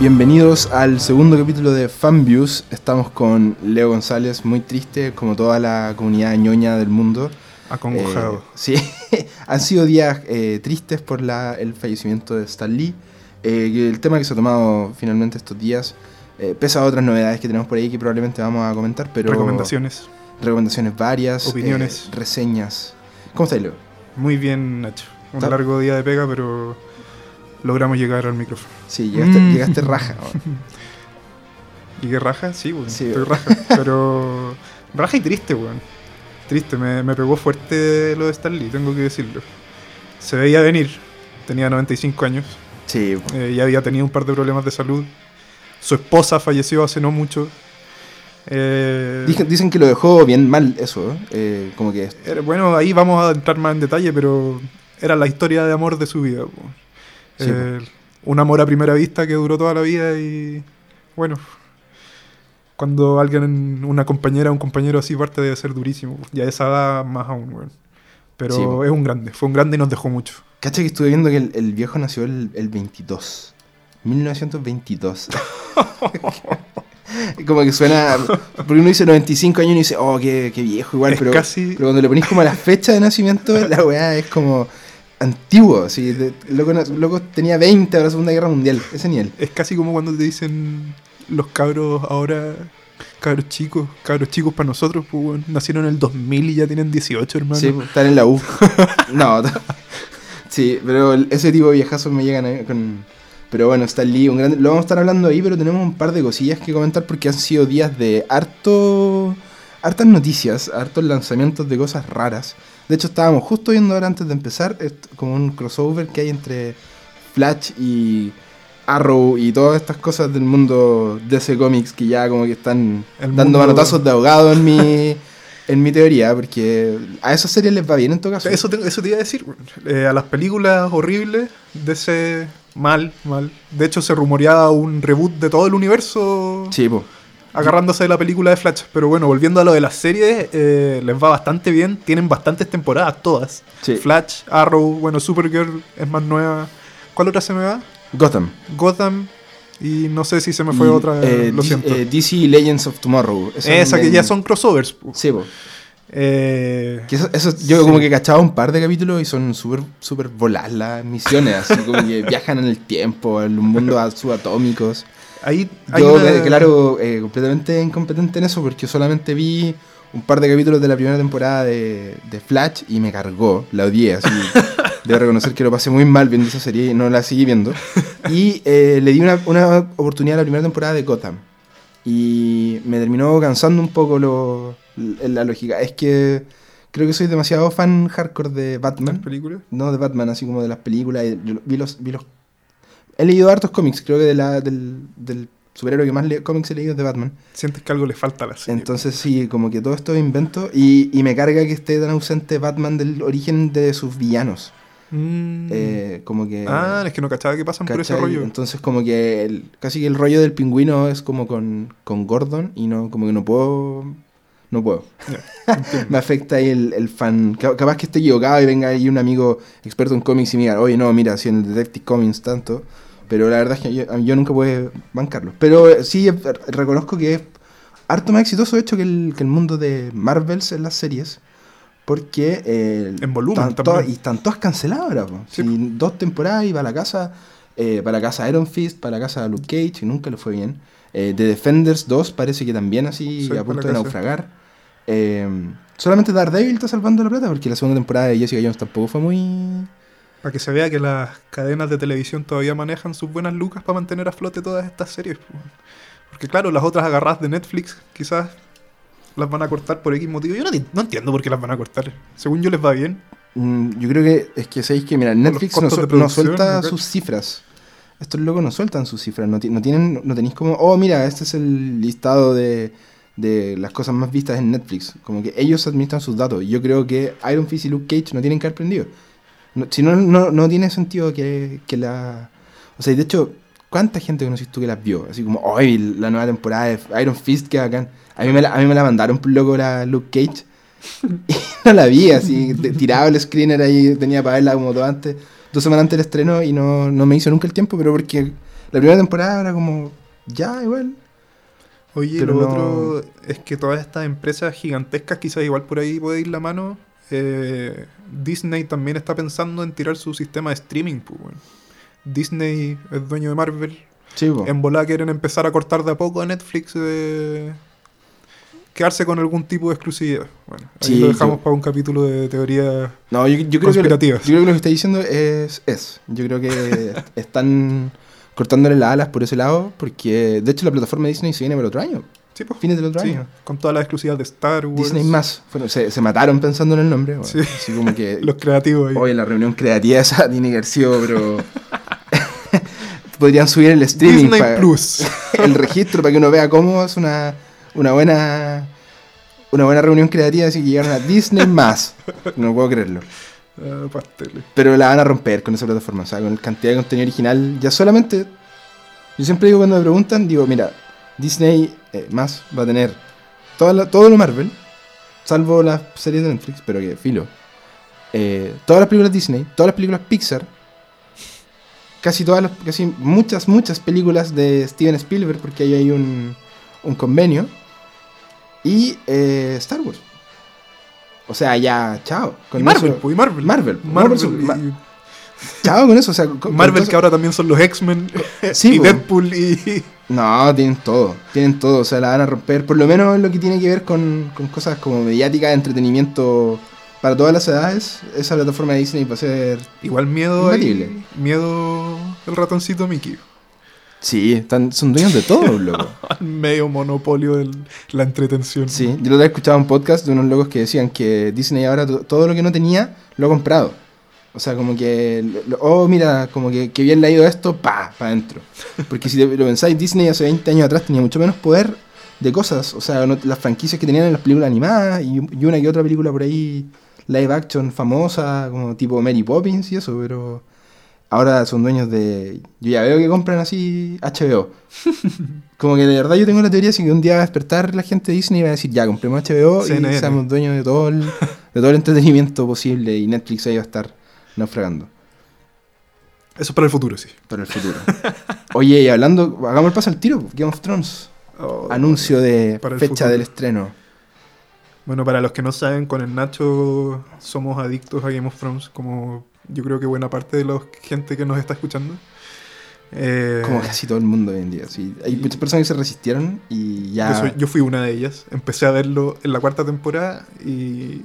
Bienvenidos al segundo capítulo de Fanviews. Estamos con Leo González, muy triste, como toda la comunidad ñoña del mundo. Acongojado. Eh, sí, han sido días eh, tristes por la, el fallecimiento de Stan Lee. Eh, el tema que se ha tomado finalmente estos días, pese a otras novedades que tenemos por ahí que probablemente vamos a comentar, pero... Recomendaciones. Recomendaciones varias. Opiniones. reseñas. ¿Cómo estás, Leo? Muy bien, Nacho. Un ¿Está? largo día de pega, pero logramos llegar al micrófono. Sí, llegaste, Mm. llegaste raja. ¿no? ¿Y qué raja? Sí, weón. Sí, Estoy weón. raja. Pero. Raja y triste, weón. Triste, me, me pegó fuerte lo de Stan Lee, tengo que decirlo. Se veía venir. Tenía 95 años. Sí, eh, ya había tenido un par de problemas de salud. Su esposa falleció hace no mucho. Eh, Dicen, dicen que lo dejó bien mal eso, ¿eh? Eh, como que... Era- Bueno, ahí vamos a entrar más en detalle, pero era la historia de amor de su vida. po. Sí, Eh, un amor a primera vista que duró toda la vida y bueno, cuando alguien, una compañera, un compañero así parte debe ser durísimo. po. Y a esa edad más aún, weón. Pero Sí, po. es un grande, fue un grande y nos dejó mucho. Cacha que estuve viendo que el, el viejo nació el, el 22. 1922. como que suena. Porque uno dice 95 años y uno dice, oh, qué, qué viejo igual. es Pero, casi... pero cuando le ponís como la fecha de nacimiento, la weá es como antiguo. Así, de- loco, loco tenía 20 a la Segunda Guerra Mundial. Ese nivel. Es casi como cuando te dicen los cabros ahora, cabros chicos, cabros chicos para nosotros, pues, nacieron en el 2000 y ya tienen 18, hermano. Sí, pues, están en la U. no, sí, pero ese tipo de viejazos me llegan a- con. Pero bueno, está Lee, un gran... lo vamos a estar hablando ahí, pero tenemos un par de cosillas que comentar porque han sido días de harto. hartas noticias, hartos lanzamientos de cosas raras. De hecho, estábamos justo viendo ahora antes de empezar, como un crossover que hay entre Flash y Arrow y todas estas cosas del mundo DC Comics que ya como que están El dando mundo- manotazos de ahogado en mi, en mi teoría, porque a esas series les va bien en todo caso. Eso te, eso te iba a decir. Eh, a las películas horribles de ese mal, mal. De hecho, se rumoreaba un reboot de todo el universo Sí, po. Agarrándose de la película de Flash. Pero bueno, volviendo a lo de las series, eh, les va bastante bien. Tienen bastantes temporadas, todas. Sí. Flash, Arrow, bueno, Supergirl es más nueva. ¿Cuál otra se me va? Gotham. Gotham. Y no sé si se me fue Y, otra, eh, lo siento. eh, DC Legends of Tomorrow. Eso Esa que ya son crossovers. Sí, po. Eh, Que eso, eso- yo Sí. como que cachaba un par de capítulos y son súper súper voladas las misiones, así como que viajan en el tiempo, en un mundo subatómicos. Ahí hay Yo, una- claro, eh, completamente incompetente en eso porque solamente vi un par de capítulos de la primera temporada de, de Flash y me cargó, la odié, así. Debo reconocer que lo pasé muy mal viendo esa serie y no la seguí viendo. Y eh, le di una, una oportunidad a la primera temporada de Gotham. Y me terminó cansando un poco lo, la lógica. Es que creo que soy demasiado fan hardcore de ¿Las Batman. películas? No de Batman, así como de las películas. Vi los, vi los... He leído hartos cómics, creo que de la, del, del superhéroe que más cómics he leído es de Batman. Sientes que algo le falta a la serie. Entonces sí, como que todo esto es invento y, y me carga que esté tan ausente Batman del origen de sus villanos. Mm. Eh, como que... ah, es que no cachaba que pasan por ese rollo. Entonces como que el- casi que el rollo del pingüino es como con, con Gordon y no como que no puedo... No puedo. Me afecta ahí el, el fan. Ca- Capaz que esté equivocado y venga ahí un amigo experto en cómics y me diga, oye, no, mira, si en el Detective Comics tanto. Pero la verdad es que yo, yo nunca puedo bancarlo. Pero eh, sí eh, reconozco que es harto más exitoso hecho que el, que el mundo de Marvels en las series. Porque. eh, En volumen y están todas canceladas ahora. Sí, dos temporadas y para la casa. eh, para la casa Iron Fist, para la casa Luke Cage, y nunca le fue bien. Eh, The Defenders 2 parece que también así Sí, a punto de naufragar. Eh, solamente Daredevil está salvando la plata porque la segunda temporada de Jessica Jones tampoco fue muy. Para que se vea que las cadenas de televisión todavía manejan sus buenas lucas para mantener a flote todas estas series. po. Porque claro, las otras agarradas de Netflix quizás las van a cortar por X motivo. Yo no, no entiendo por qué las van a cortar. Según yo les va bien. Mm, yo creo que es que sabéis que, mira, Netflix no, no suelta sus cifras. Estos locos no sueltan sus cifras. No, no tienen, no tenéis como, oh, mira, este es el listado de, de las cosas más vistas en Netflix. Como que ellos administran sus datos. Yo creo que Iron Fist y Luke Cage no tienen que haber prendido. Si no, no, no tiene sentido que, que la... O sea, de hecho, ¿cuánta gente conociste tú que las vio? Así como, hoy la nueva temporada de Iron Fist, que bacán. A mí me la, a mí me la mandaron por loco la Luke Cage. y no la vi, así, tirado el screener ahí, tenía para verla como todo antes, dos semanas antes del estreno y no, no me hizo nunca el tiempo, pero porque la primera temporada era como, ya, igual. Oye, Pero lo no- otro es que todas estas empresas gigantescas, quizás igual por ahí puede ir la mano. eh, Disney también está pensando en tirar su sistema de streaming. pues, weón. Disney es dueño de Marvel. Sí. En volá quieren empezar a cortar de a poco a Netflix. eh, quedarse con algún tipo de exclusividad. Bueno, ahí Sí, lo dejamos yo- para un capítulo de teoría. No, yo, yo creo que lo, yo creo que lo que está diciendo es, es. Yo creo que están cortándole las alas por ese lado, porque de hecho la plataforma de Disney se viene para el otro año, Sí, pues. fines del otro Sí, año. con todas las exclusivas de Star Wars. Disney más. Bueno, se, se mataron pensando en el nombre. bueno, Sí. Así como que. Los creativos ahí. Oye, la reunión creativa esa tiene que haber sido, pero. Podrían subir el streaming. Disney pa- Plus. el registro para que uno vea cómo es una, una buena. Una buena reunión creativa, así que llegaron a Disney más. No puedo creerlo. Ah, pasteles. Pero la van a romper con esa plataforma. O sea, con la cantidad de contenido original. Ya solamente. Yo siempre digo cuando me preguntan, digo, mira, Disney eh, más va a tener toda la- todo lo Marvel, salvo las series de Netflix, pero que filo. Eh, todas las películas Disney, todas las películas Pixar, casi todas las, casi muchas, muchas películas de Steven Spielberg, porque ahí hay un, un convenio, y eh, Star Wars. O sea, ya, chao. Y Marvel, eso- y Marvel. Marvel, Marvel, Marvel, y- Ma- Chao con eso, o sea, con- con Marvel que ahora también son los X-Men Sí, y po. Deadpool y... No, tienen todo, tienen todo, o sea, la van a romper, por lo menos en lo que tiene que ver con, con cosas como mediática, entretenimiento para todas las edades, esa plataforma de Disney va a ser... Igual miedo Imbatible. Miedo el ratoncito Mickey. Sí, están, son dueños de todo, loco. Medio monopolio de la entretención. Sí, yo lo había escuchado un podcast de unos locos que decían que Disney ahora to- todo lo que no tenía lo ha comprado. O sea, como que, lo- oh, mira, como que, que bien le ha ido esto, pa, para adentro. Porque si te- lo pensáis, Disney hace 20 años atrás tenía mucho menos poder de cosas. O sea, no- las franquicias que tenían en las películas animadas y, y una que otra película por ahí, live action famosa, como tipo Mary Poppins y eso, pero ahora son dueños de... Yo ya veo que compran así HBO. Como que de verdad yo tengo la teoría así que un día va a despertar la gente de Disney y va a decir, ya, compremos HBO CNN. y seamos dueños de todo, el, de todo el entretenimiento posible y Netflix ahí va a estar naufragando Eso es para el futuro, sí. para el futuro. Oye, y hablando, hagamos el paso al tiro, Game of Thrones. Oh, Anuncio de fecha futuro. del estreno. Bueno, para los que no saben, con el Nacho somos adictos a Game of Thrones, como yo creo que buena parte de la gente que nos está escuchando. Eh, Como casi todo el mundo hoy en día. sí. Hay muchas personas que se resistieron y ya... yo, fui una de ellas. Empecé a verlo en la cuarta temporada y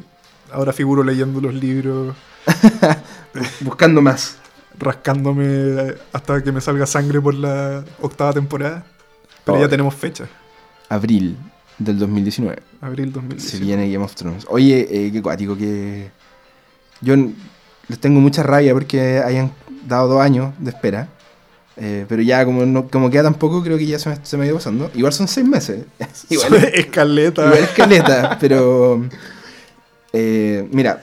ahora figuro leyendo los libros, Buscando más. rascándome hasta que me salga sangre por la octava temporada. Pero ya Oh. tenemos fecha, Abril del 2019. abril Se 2019. viene Game of Thrones. Oye, eh, qué cuático que. Yo les tengo mucha rabia porque hayan dado dos años de espera. Eh, pero ya, como, no, como queda tan poco, creo que ya se me, se me ha ido pasando. Igual son seis meses. igual, Escaleta. igual es caleta, pero. eh, mira,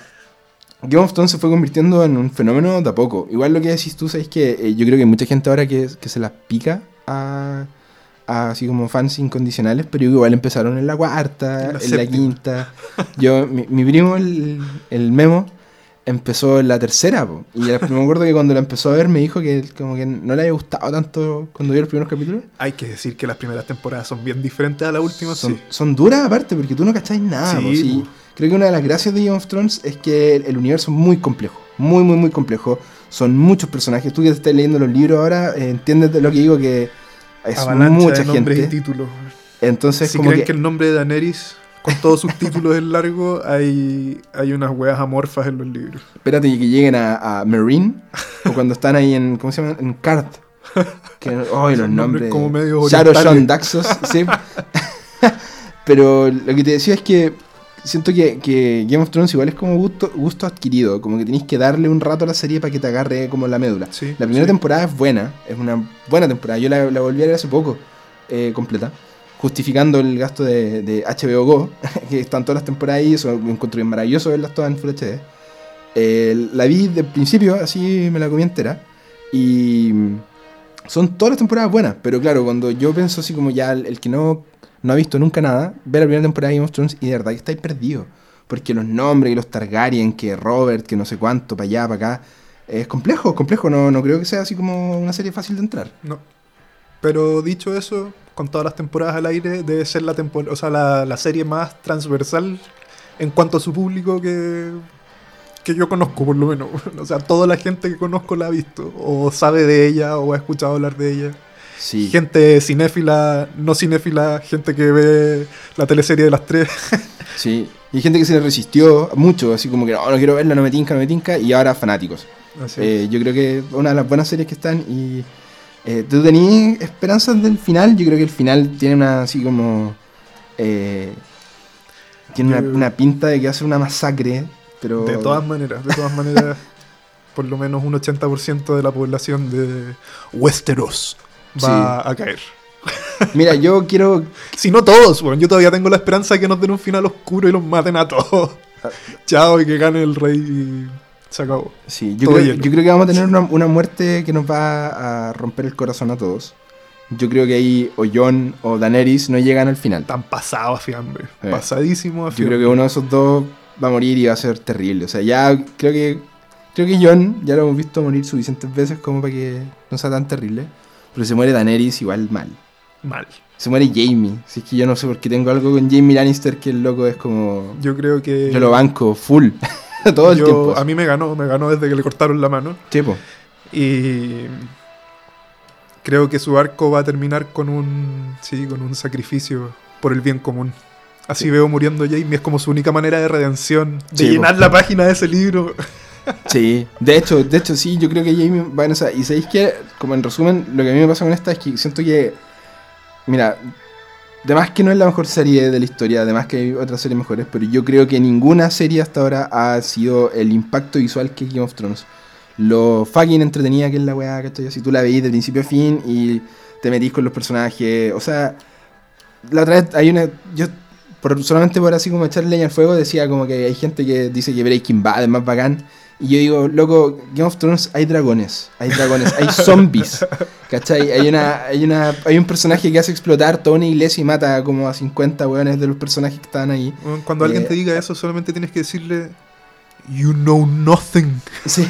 Game of Thrones se fue convirtiendo en un fenómeno de a poco. Igual lo que decís tú, sabes que eh, yo creo que hay mucha gente ahora que, que se las pica a, a así como fans incondicionales, pero igual empezaron en la cuarta, En en la la, séptima. quinta. Yo, mi, mi primo, el, el Memo, empezó en la tercera, po. y me acuerdo que cuando la empezó a ver me dijo que como que no le había gustado tanto cuando vio los primeros capítulos. Hay que decir que las primeras temporadas son bien diferentes a la última, Son, sí. son duras aparte, porque tú no cacháis nada. Sí, po, sí. po. Creo que una de las gracias de Game of Thrones es que el, el universo es muy complejo. Muy, muy, muy complejo. Son muchos personajes. Tú que estás leyendo los libros ahora, eh, entiendes de lo que digo que es Avalancha mucha de nombres gente. y títulos. Entonces, si como creen que, que... el nombre de Daenerys, con todos sus títulos es largo, hay, hay unas weas amorfas en los libros. espérate que lleguen a, a Marine, o cuando están ahí en, ¿cómo se llama? En Cart. Que, ¡Ay, los nombres como medio Shadow. Sean Daxos, sí. Pero lo que te decía es que siento que, que Game of Thrones igual es como gusto, gusto adquirido, como que tenéis que darle un rato a la serie para que te agarre como la médula. Sí, La primera sí. temporada es buena, es una buena temporada. Yo la, la volví a ver hace poco, eh, completa. Justificando el gasto de, de HBO Go, que están todas las temporadas ahí, eso me encuentro bien maravilloso verlas todas en Full HD. La vi de principio, así me la comí entera, y son todas las temporadas buenas, pero claro, cuando yo pienso así como ya el, que no, no ha visto nunca nada, ve la primera temporada de Game of Thrones y de verdad que estáis perdido. Porque los nombres, y los Targaryen, que Robert, que no sé cuánto, para allá, para acá, es complejo, es complejo, no, no creo que sea así como una serie fácil de entrar. No. Pero dicho eso, con todas las temporadas al aire, debe ser la, o sea, la, la serie más transversal en cuanto a su público que, que yo conozco, por lo menos. O sea, toda la gente que conozco la ha visto, o sabe de ella, o ha escuchado hablar de ella. Sí. Gente cinéfila, no cinéfila, gente que ve la teleserie de las tres. Sí, y gente que se le resistió mucho, así como que no, no quiero verla, no me tinca, no me tinca, y ahora fanáticos. Eh, yo creo que una de las buenas series que están y eh, tú tenías esperanzas del final, yo creo que el final tiene una así como... eh, tiene una, pinta de que va a ser una masacre, pero... De todas maneras, de todas maneras, por lo menos un 80% de la población de Westeros va a caer. Mira, yo quiero... Si no todos, weón. Yo todavía tengo la esperanza de que nos den un final oscuro y los maten a todos. Ah. Chao, y que gane el rey se acabó. Sí, yo creo, yo creo que vamos a tener una, una muerte que nos va a romper el corazón a todos. Yo creo que ahí o Jon o Daenerys no llegan al final. Tan pasado a fiambre. Eh. Pasadísimo a Yo fiambre. creo que uno de esos dos va a morir y va a ser terrible. O sea, ya creo que creo que Jon ya lo hemos visto morir suficientes veces como para que no sea tan terrible. Pero se muere Daenerys igual mal. Mal. Se muere Jamie. Si es que yo no sé por qué tengo algo con Jamie Lannister que el loco es como... Yo creo que. Yo lo banco full. Todo el yo- tiempo. A mí me ganó, me ganó desde que le cortaron la mano. Chepo. Y. Creo que su arco va a terminar con un. Sí, con un sacrificio por el bien común. Así veo muriendo Jamie, es como su única manera de redención, de Sí, llenar po. la página de ese libro. Sí, de hecho, de hecho sí, yo creo que Jamie va en esa. Y sabéis que, como en resumen, lo que a mí me pasa con esta es que siento que. Mira, además que no es la mejor serie de la historia, además que hay otras series mejores, pero yo creo que ninguna serie hasta ahora ha sido el impacto visual que Game of Thrones. Lo fucking entretenida que es la weá, ¿cachai? Si tú la veís de principio a fin y te metís con los personajes. O sea, la otra vez hay una. Yo, por, solamente por así como echar leña al fuego, decía como que hay gente que dice que Breaking Bad es más bacán. Y yo digo, loco, Game of Thrones hay dragones, hay dragones, hay zombies, ¿cachai? Hay, una, hay, una, hay un personaje que hace explotar toda una iglesia y mata como a 50 weones de los personajes que estaban ahí. Cuando alguien Eh, te diga eso, solamente tienes que decirle. You know nothing. Sí.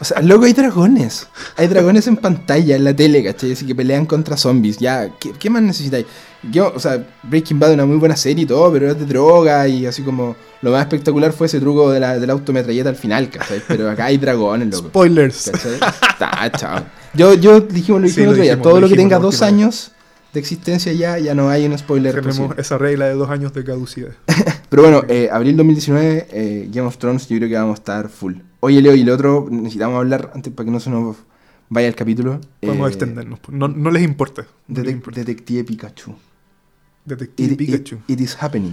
O sea, loco, hay dragones. Hay dragones en pantalla, en la tele, ¿cachai? Así que pelean contra zombies. Ya, ¿qué, qué más necesitáis? Yo, o sea, Breaking Bad es una muy buena serie y todo, pero es de droga y así como... Lo más espectacular fue ese truco de la, del autometralleta al final, ¿cachai? Pero acá hay dragones, loco. Spoilers. ¿Cachai? Está, chao. Yo, yo dijimos, lo Sí, dijimos lo dijimos, todo lo lo que tenga la dos años de existencia ya, ya no hay un spoiler Tenemos esa regla de dos años de caducidad. Pero bueno, eh, abril 2019, eh, Game of Thrones, yo creo que vamos a estar full. Oye, Leo, y el otro, necesitamos hablar antes para que no se nos vaya el capítulo. Podemos Eh, extendernos. No, no les importa. No les importa. Detective Pikachu. Detective It, Pikachu. it- it is happening.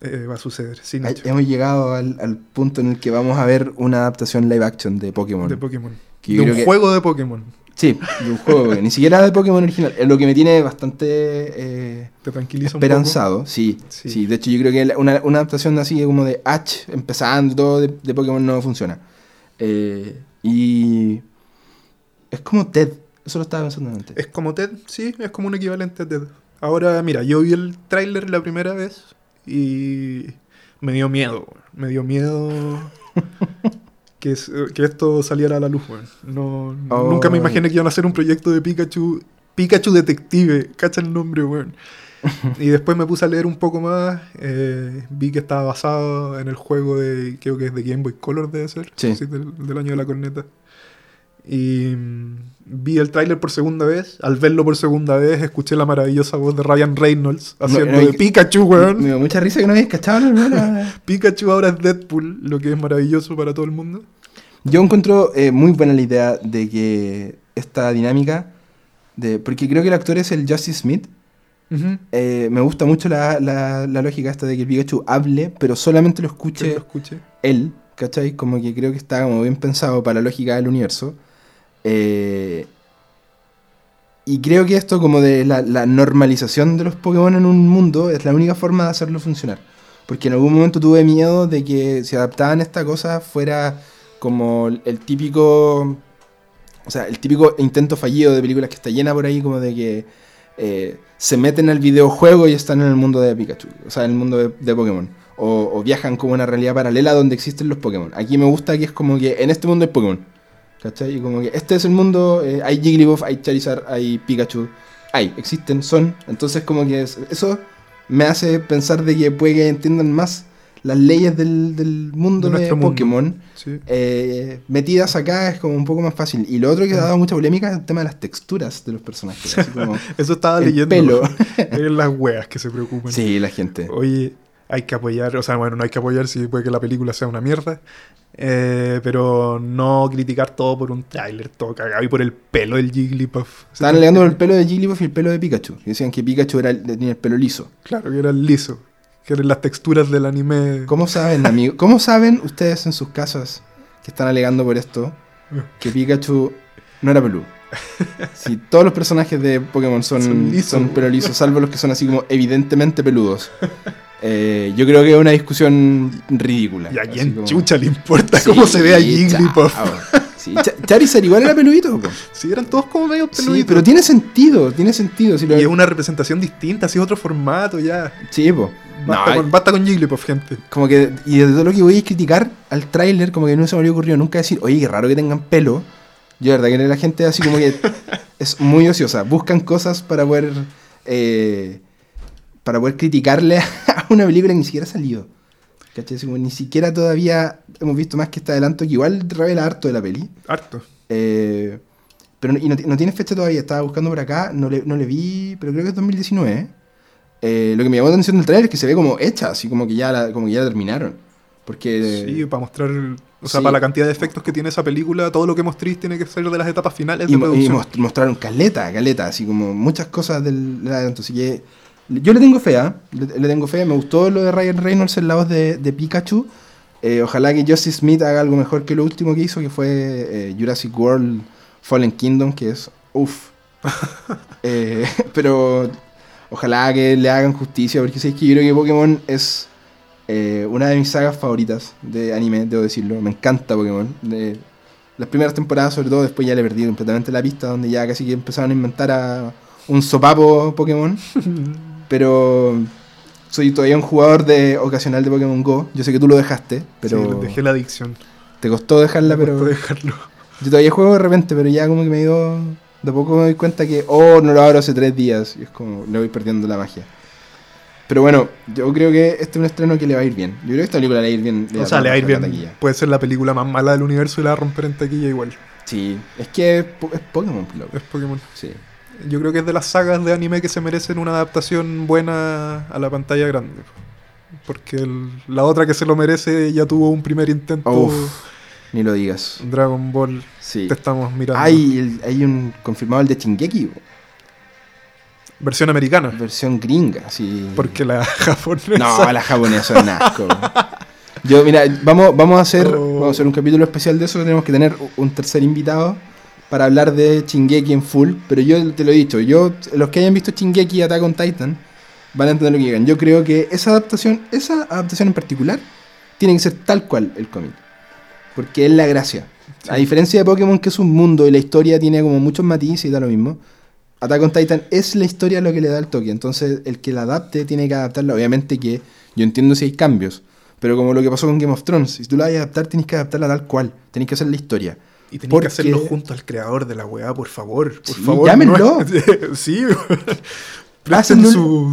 Eh, va a suceder. Sí, Nacho. hemos llegado al, al punto en el que vamos a ver una adaptación live action de Pokémon. De Pokémon. Que De un que- juego de Pokémon. Sí, de un juego, porque ni siquiera de Pokémon original. Es lo que me tiene bastante eh, Te tranquiliza un esperanzado. Sí, sí, Sí. De hecho, yo creo que una, una adaptación así como de Ash, empezando de, de Pokémon no funciona. Eh, y es como Ted. Eso lo estaba pensando antes. Es como Ted, sí, es como un equivalente a Ted. Ahora, mira, yo vi el tráiler la primera vez y me dio miedo. Me dio miedo que, es- que esto saliera a la luz. weón. No, Oh. Nunca me imaginé que iban a hacer un proyecto de Pikachu. Pikachu Detective, cacha el nombre, weón. y después me puse a leer un poco más. eh, vi que estaba basado en el juego de, creo que es de Game Boy Color, debe ser. Sí. del, del año de la corneta. Y mm, vi el tráiler por segunda vez. Al verlo por segunda vez, escuché la maravillosa voz de Ryan Reynolds haciendo no, de Pikachu, Me weón. dio mucha risa que no habías cachado primera. Pikachu ahora es Deadpool, lo que es maravilloso para todo el mundo. Yo encuentro eh, muy buena la idea de que esta dinámica, de, porque creo que el actor es el Justice Smith. Eh, me gusta mucho la, la- la lógica esta de que el Pikachu hable, pero solamente lo escuche lo él, ¿cachai? Como que creo que está como bien pensado para la lógica del universo. Eh, y creo que esto como de la, normalización de los Pokémon en un mundo es la única forma de hacerlo funcionar. Porque en algún momento tuve miedo de que si adaptaban esta cosa fuera como el típico... O sea, el típico intento fallido de películas que está llena por ahí como de que eh, se meten al videojuego y están en el mundo de Pikachu. O sea, en el mundo de, de Pokémon. O, o viajan como una realidad paralela donde existen los Pokémon. Aquí me gusta que es como que en este mundo hay Pokémon. ¿Cachai? Y como que este es el mundo, eh, hay Jigglypuff, hay Charizard, hay Pikachu. Hay, existen, son. Entonces como que es- eso me hace pensar de que puede que entiendan más las leyes del, del mundo De de, mundo. Pokémon. Sí. eh, metidas acá es como un poco más fácil. Y lo otro que ha dado mucha polémica es el tema de las texturas de los personajes. Así como Eso estaba el leyendo. pelo. Las weas que se preocupan. Sí, la gente. Oye, hay que apoyar, o sea, bueno, no hay que apoyar si puede que la película sea una mierda, eh, pero no criticar todo por un tráiler todo cagado y por el pelo del Jigglypuff. Estaban alegando el pelo de Jigglypuff y el pelo de Pikachu. Y decían que Pikachu era, tenía el pelo liso. Claro, que era liso, que eran las texturas del anime. ¿Cómo saben, amigo? ¿Cómo saben ustedes en sus casas que están alegando por esto que Pikachu no era peludo? Si todos los personajes de Pokémon son, Son son, lisos. pelo liso, salvo los que son así como evidentemente peludos. Eh, yo creo que es una discusión ridícula. ¿Y a quién como- chucha le importa Sí, cómo se ve a Jigglypuff? chao. Sí, Cha- Charizard igual era peludito. po. Sí, eran todos como medio Sí, peluditos. pero tiene sentido, tiene sentido. Si lo- Y es una representación distinta, así es otro formato ya. Sí, po. Basta, No, con, basta con Jigglypuff, gente. Como que, y de todo lo que voy a criticar al tráiler, como que no se me habría ocurrido nunca decir, oye, qué raro que tengan pelo. Yo, verdad, que la gente así como que es muy ociosa. Buscan cosas para poder, eh, para poder criticarle a una película que ni siquiera ha salido. ¿Cachai? Como ni siquiera todavía hemos visto más que este adelanto, que igual revela harto de la peli. Harto. Eh, pero no, y no, no tiene fecha todavía, estaba buscando por acá, no le, no le vi, pero creo que es 2019. ¿eh? Eh, lo que me llamó la atención del trailer es que se ve como hecha, así como que ya la, como que ya la terminaron. Porque Sí, para mostrar, o sea, sí. para la cantidad de efectos que tiene esa película, todo lo que mostréis tiene que ser de las etapas finales y, de y producción. mos- mostraron caleta, caleta, así como muchas cosas del, del adelanto. Así que yo le tengo fe, ¿ah? le, le tengo fe. Me gustó lo de Ryan Reynolds en la voz de, de Pikachu. Eh, ojalá que Justin Smith haga algo mejor que lo último que hizo, que fue eh, Jurassic World Fallen Kingdom, que es uff. Eh, pero ojalá que le hagan justicia, porque sé que yo creo que Pokémon es eh, una de mis sagas favoritas de anime, debo decirlo. Me encanta Pokémon. De, las primeras temporadas, sobre todo, después ya le perdí completamente la pista, donde ya casi que empezaron a inventar a un sopapo Pokémon. Pero soy todavía un jugador de ocasional de Pokémon Go. Yo sé que tú lo dejaste, pero Sí, dejé la adicción. te costó dejarla, Me pero costó dejarlo. yo todavía juego de repente, pero ya como que me he ido. De a poco me doy cuenta que, oh, no lo abro hace tres días. Y es como, le voy perdiendo la magia. Pero bueno, yo creo que este es un estreno que le va a ir bien. Yo creo que esta película le va a ir bien. O sea, le va a ir bien. taquilla. Puede ser la película más mala del universo y la va a romper en taquilla igual. Sí, es que es, po- es Pokémon, loco. Es Pokémon. Sí. Yo creo que es de las sagas de anime que se merecen una adaptación buena a la pantalla grande. Porque el- la otra que se lo merece ya tuvo un primer intento. Uf, ni lo digas. Dragon Ball, Sí. te estamos mirando. Hay, el- hay un confirmado el de Shingeki, Versión americana. versión gringa, sí. Porque la japonesa. No, la japonesa es un asco. Yo, mira, vamos, vamos, a hacer, Oh. vamos a hacer un capítulo especial de eso. Tenemos que tener un tercer invitado para hablar de Chingeki en full. Pero yo te lo he dicho, yo, los que hayan visto Chingeki y Attack on Titan van a entender lo que digan. Yo creo que esa adaptación, esa adaptación en particular, tiene que ser tal cual el cómic. Porque es la gracia. A diferencia de Pokémon, que es un mundo y la historia tiene como muchos matices y da lo mismo. Attack on Titan es la historia lo que le da el toque. Entonces, el que la adapte tiene que adaptarla. Obviamente que yo entiendo si hay cambios. Pero como lo que pasó con Game of Thrones, si tú la vas a adaptar, tienes que adaptarla tal cual. Tienes que hacer la historia. Y tenés Porque- que hacerlo junto al creador de la weá, por favor. Por Sí, favor. llámenlo. no- sí,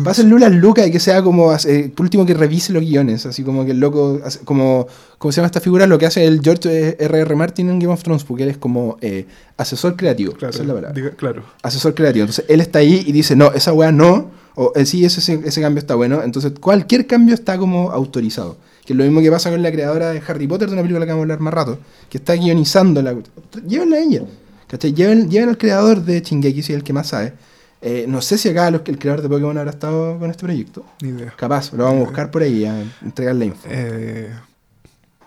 Pásenle su- unas lucas y que sea como, eh, por último, que revise los guiones. Así como que el loco, como, ¿cómo se llama esta figura? Lo que hace el George R.R. Martin en Game of Thrones, porque él es como eh, asesor creativo. Claro, esa es la palabra. diga- claro. asesor creativo. Entonces él está ahí y dice, no, esa weá no, o eh, sí, ese, ese, cambio está bueno. Entonces cualquier cambio está como autorizado. Que es lo mismo que pasa con la creadora de Harry Potter, de una película que vamos a hablar más rato, que está guionizando la... Llévenla a ella. ¿Cachai? Lleven, lleven al creador de Shingeki, si es el que más sabe. Eh, no sé si acá los, el creador de Pokémon habrá estado con este proyecto. Ni idea. Capaz, lo vamos a buscar por ahí, a entregar la info. Eh,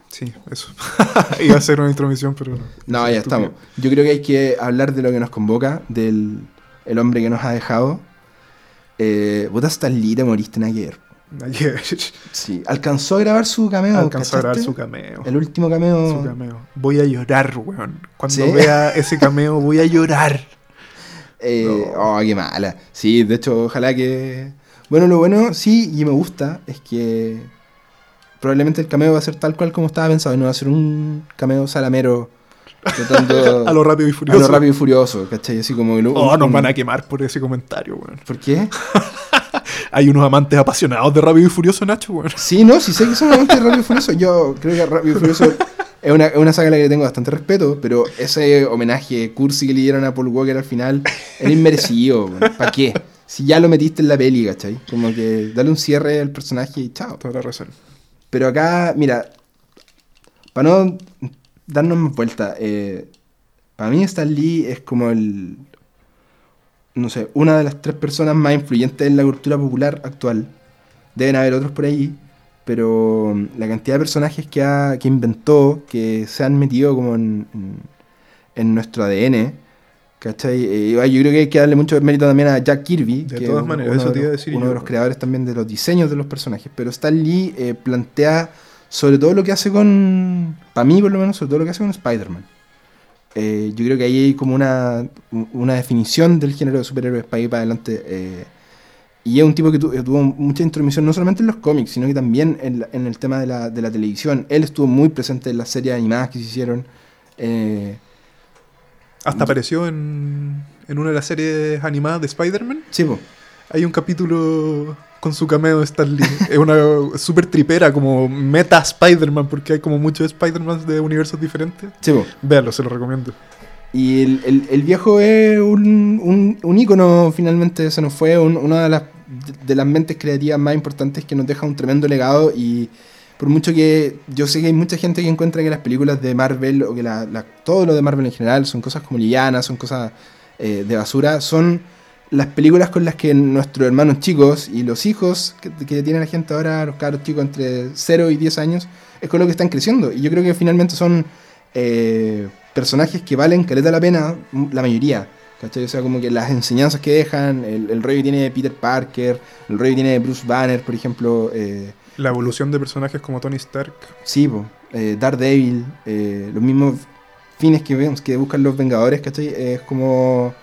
sí, eso. Iba a ser una intromisión, pero no. No, ya estúpido. estamos. Yo creo que hay que hablar de lo que nos convoca, del el hombre que nos ha dejado. Eh, Stan Lee te moriste en ayer. Ayer. Sí, alcanzó a grabar su cameo. Alcanzó a grabar su cameo. El último cameo. Su cameo. Voy a llorar, weón. Cuando ¿Sí? vea ese cameo, voy a llorar. Eh, No. Oh, qué mala. Sí, de hecho, ojalá que. Bueno, lo bueno, sí, y me gusta, es que probablemente el cameo va a ser tal cual como estaba pensado, y no va a ser un cameo salamero tratando a lo rápido y a furioso. lo rápido y furioso, ¿cachai? Así como. lo- Oh, nos un- van a quemar por ese comentario, weón. ¿Por qué? Hay unos amantes apasionados de Rápido y Furioso, Nacho, weón. Sí, no, sí sé que son amantes de Rápido y Furioso. Yo creo que Rápido y Furioso es una, es una saga a la que le tengo bastante respeto, pero ese homenaje cursi que le dieron a Paul Walker al final era inmerecido. ¿Para qué? Si ya lo metiste en la peli, ¿cachai? Como que dale un cierre al personaje y chao. Toda la razón. Pero acá, mira, para no darnos más vuelta, eh, para mí Stan Lee es como el, no sé, una de las tres personas más influyentes en la cultura popular actual. Deben haber otros por ahí, pero mm, la cantidad de personajes que, ha, que inventó, que se han metido como en, en, en nuestro ADN, ¿cachai? Eh, yo creo que hay que darle mucho mérito también a Jack Kirby, De que todas es maneras, uno eso te iba a decir uno yo. de los creadores también de los diseños de los personajes, pero Stan Lee eh, plantea sobre todo lo que hace con, para mí por lo menos, sobre todo lo que hace con Spider-Man. Eh, yo creo que ahí hay como una, una definición del género de superhéroes para ir para adelante. eh, y es un tipo que tu- tuvo mucha intromisión no solamente en los cómics, sino que también en, la- en el tema de la, de la televisión. Él estuvo muy presente en las series animadas que se hicieron. eh, Hasta apareció en, en una de las series animadas de Spider-Man. sí, po. Hay un capítulo con su cameo de Stan Lee. es una super tripera, como meta Spider-Man, porque hay como muchos Spider-Man de universos diferentes. Sí. Véanlo, se lo recomiendo. Y el, el- el viejo es un, un, un ícono, finalmente se nos fue, un- una de las, de las mentes creativas más importantes que nos deja un tremendo legado y por mucho que yo sé que hay mucha gente que encuentra que las películas de Marvel o que la, la- todo lo de Marvel en general son cosas como livianas, son cosas eh, de basura, son las películas con las que nuestros hermanos chicos y los hijos que, que tiene la gente ahora, los caros chicos entre 0 y 10 años, es con lo que están creciendo. Y yo creo que finalmente son eh, personajes que valen caleta la pena, m- la mayoría. ¿cachai? O sea, como que las enseñanzas que dejan, el, el rollo que tiene Peter Parker, el rollo que tiene Bruce Banner, por ejemplo, eh, La evolución de personajes como Tony Stark. sí, po, eh, Daredevil, eh, los mismos fines que que buscan los Vengadores, ¿cachai? Es como...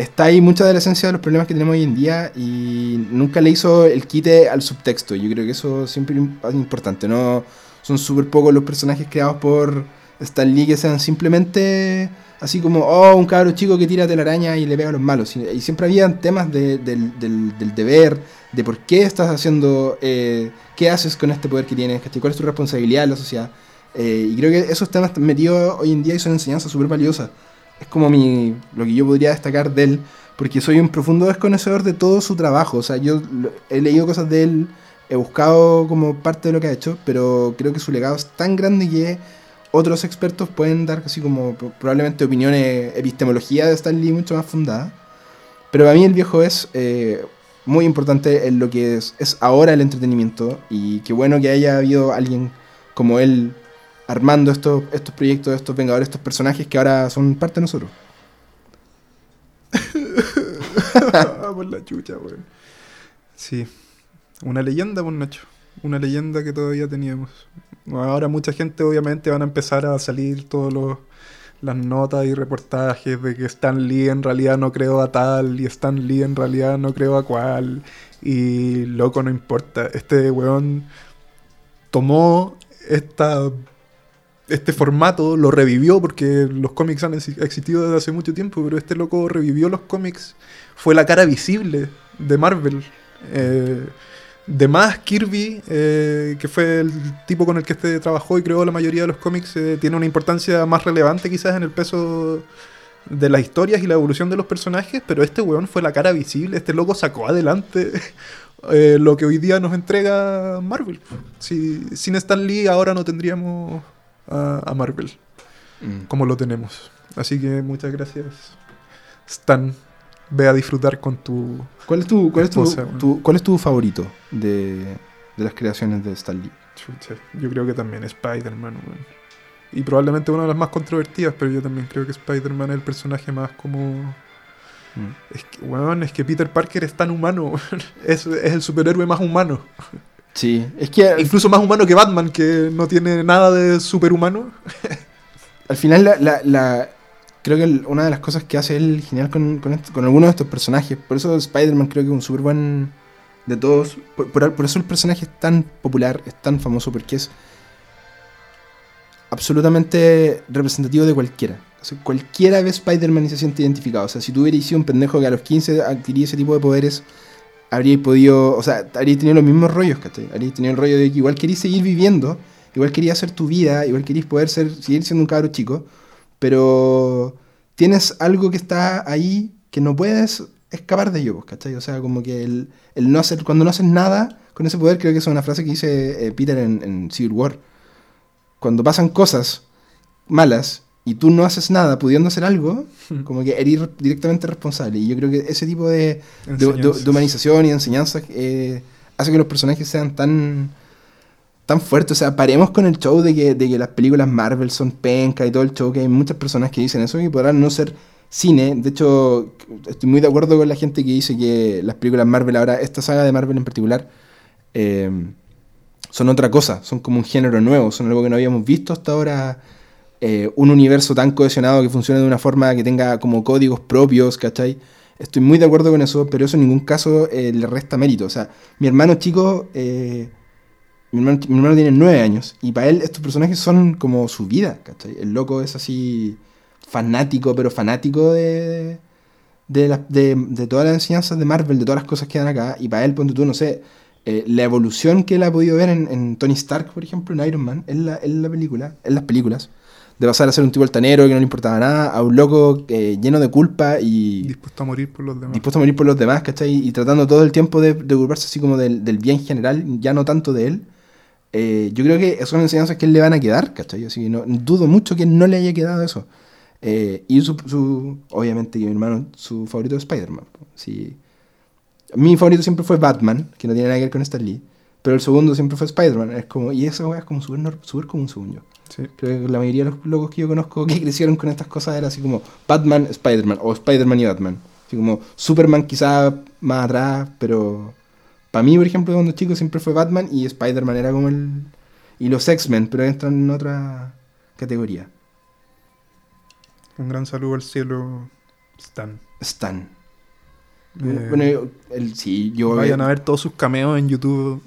Está ahí mucha de la esencia de los problemas que tenemos hoy en día y nunca le hizo el quite al subtexto. Yo creo que eso siempre es importante, ¿no? Son súper pocos los personajes creados por Stan Lee que sean simplemente así como, oh, un cabro chico que tira telaraña y le pega a los malos. Y siempre habían temas de- del, del- deber, de por qué estás haciendo, eh, qué haces con este poder que tienes, cuál es tu responsabilidad en la sociedad. Eh, y creo que esos temas metidos hoy en día y son enseñanzas súper valiosas. Es como mi, lo que yo podría destacar de él, porque soy un profundo desconocedor de todo su trabajo. O sea, yo he leído cosas de él, he buscado como parte de lo que ha hecho, pero creo que su legado es tan grande que otros expertos pueden dar así como pro- probablemente opiniones, epistemología de Stan Lee mucho más fundada. Pero para mí el viejo es eh, muy importante en lo que es, es ahora el entretenimiento y qué bueno que haya habido alguien como él armando estos, estos proyectos, estos vengadores, estos personajes que ahora son parte de nosotros. por la chucha, weón. Sí. Una leyenda, pues Nacho. Una leyenda que todavía teníamos. Ahora mucha gente obviamente van a empezar a salir todos los las notas y reportajes de que Stan Lee en realidad no creó a tal y Stan Lee en realidad no creó a cual y loco no importa. Este weón tomó esta este formato lo revivió porque los cómics han exi- existido desde hace mucho tiempo, pero este loco revivió los cómics, fue la cara visible de Marvel. Eh, de más Kirby, eh, que fue el tipo con el que este trabajó y creó la mayoría de los cómics, eh, tiene una importancia más relevante quizás en el peso de las historias y la evolución de los personajes, pero este weón fue la cara visible, este loco sacó adelante lo que hoy día nos entrega Marvel. Si, sin Stan Lee ahora no tendríamos a, a Marvel como lo tenemos. Así que muchas gracias, Stan. Ve a disfrutar con tu... ¿Cuál es tu, cuál es tu, Esposa, tu- cuál es tu favorito de, de las creaciones de Stan Lee? Chucha, yo creo que también Spider-Man. Y probablemente una de las más controvertidas, pero yo también creo que Spider-Man es el personaje más como Mm. Es que, weón, es que Peter Parker es tan humano. es, es el superhéroe más humano. Sí, es que... Incluso más humano que Batman, que no tiene nada de superhumano. al final, la, la, creo que una de las cosas que hace él genial con, con, con algunos de estos personajes, por eso Spider-Man creo que es un super buen de todos, por, por, eso el personaje es tan popular, es tan famoso, porque es absolutamente representativo de cualquiera. cualquiera ve Spider-Man y se siente identificado. O sea, si tú hubieras sido un pendejo que a los 15 adquiría ese tipo de poderes, habríais podido, o sea, habríais tenido los mismos rollos, ¿cachai? Habríais tenido el rollo de que igual querías seguir viviendo, igual querías hacer tu vida, igual querías poder ser, seguir siendo un cabro chico, pero tienes algo que está ahí que no puedes escapar de ello, pues, ¿cachai? O sea, como que el, el, no hacer, cuando no haces nada con ese poder, creo que es una frase que dice eh, Peter en, en Civil War. Cuando pasan cosas malas y tú no haces nada pudiendo hacer algo, como que eres directamente responsable. Y yo creo que ese tipo de, de, humanización y de enseñanza eh, hace que los personajes sean tan tan fuertes. O sea, paremos con el show de que, de que las películas Marvel son penca y todo el show, que hay muchas personas que dicen eso y podrán no ser cine. De hecho, estoy muy de acuerdo con la gente que dice que las películas Marvel ahora, esta saga de Marvel en particular, eh, son otra cosa, son como un género nuevo, son algo que no habíamos visto hasta ahora. Eh, un universo tan cohesionado que funcione de una forma que tenga como códigos propios, ¿cachai? Estoy muy de acuerdo con eso, pero eso en ningún caso eh, le resta mérito. O sea, mi hermano chico, mi, hermano, mi, hermano, tiene nueve años, y para él estos personajes son como su vida, ¿cachai? El loco es así fanático, pero fanático de, de, todas las enseñanzas de Marvel, de todas las cosas que dan acá. Y para él, ponte tú, no sé, eh, la evolución que él ha podido ver en, Tony Stark, por ejemplo, en Iron Man, la, en la película, en las películas, de pasar a ser un tipo altanero que no le importaba nada, a un loco eh, lleno de culpa y... Dispuesto a morir por los demás. Dispuesto a morir por los demás, ¿cachai? Y tratando todo el tiempo de, de ocuparse así como del, del, bien general, ya no tanto de él. Eh, yo creo que son enseñanzas que él le van a quedar, ¿cachai? Así que no, dudo mucho que no le haya quedado eso. Eh, y su, su, obviamente, mi hermano, su favorito es Spider-Man. Sí. Mi favorito siempre fue Batman, que no tiene nada que ver con Stan Lee. Pero el segundo siempre fue Spider-Man. Es como, y esa es como súper super común, según yo. Sí. Creo que la mayoría de los locos que yo conozco que crecieron con estas cosas era así como Batman, Spider-Man, o Spider-Man y Batman. Así como Superman quizá más atrás, pero para mí, por ejemplo, cuando chico siempre fue Batman y Spider-Man era como el... Y los X-Men, pero entran en otra categoría. Un gran saludo al cielo, Stan. Stan. Eh, bueno, el, sí, yo. Vayan a ver todos sus cameos en YouTube.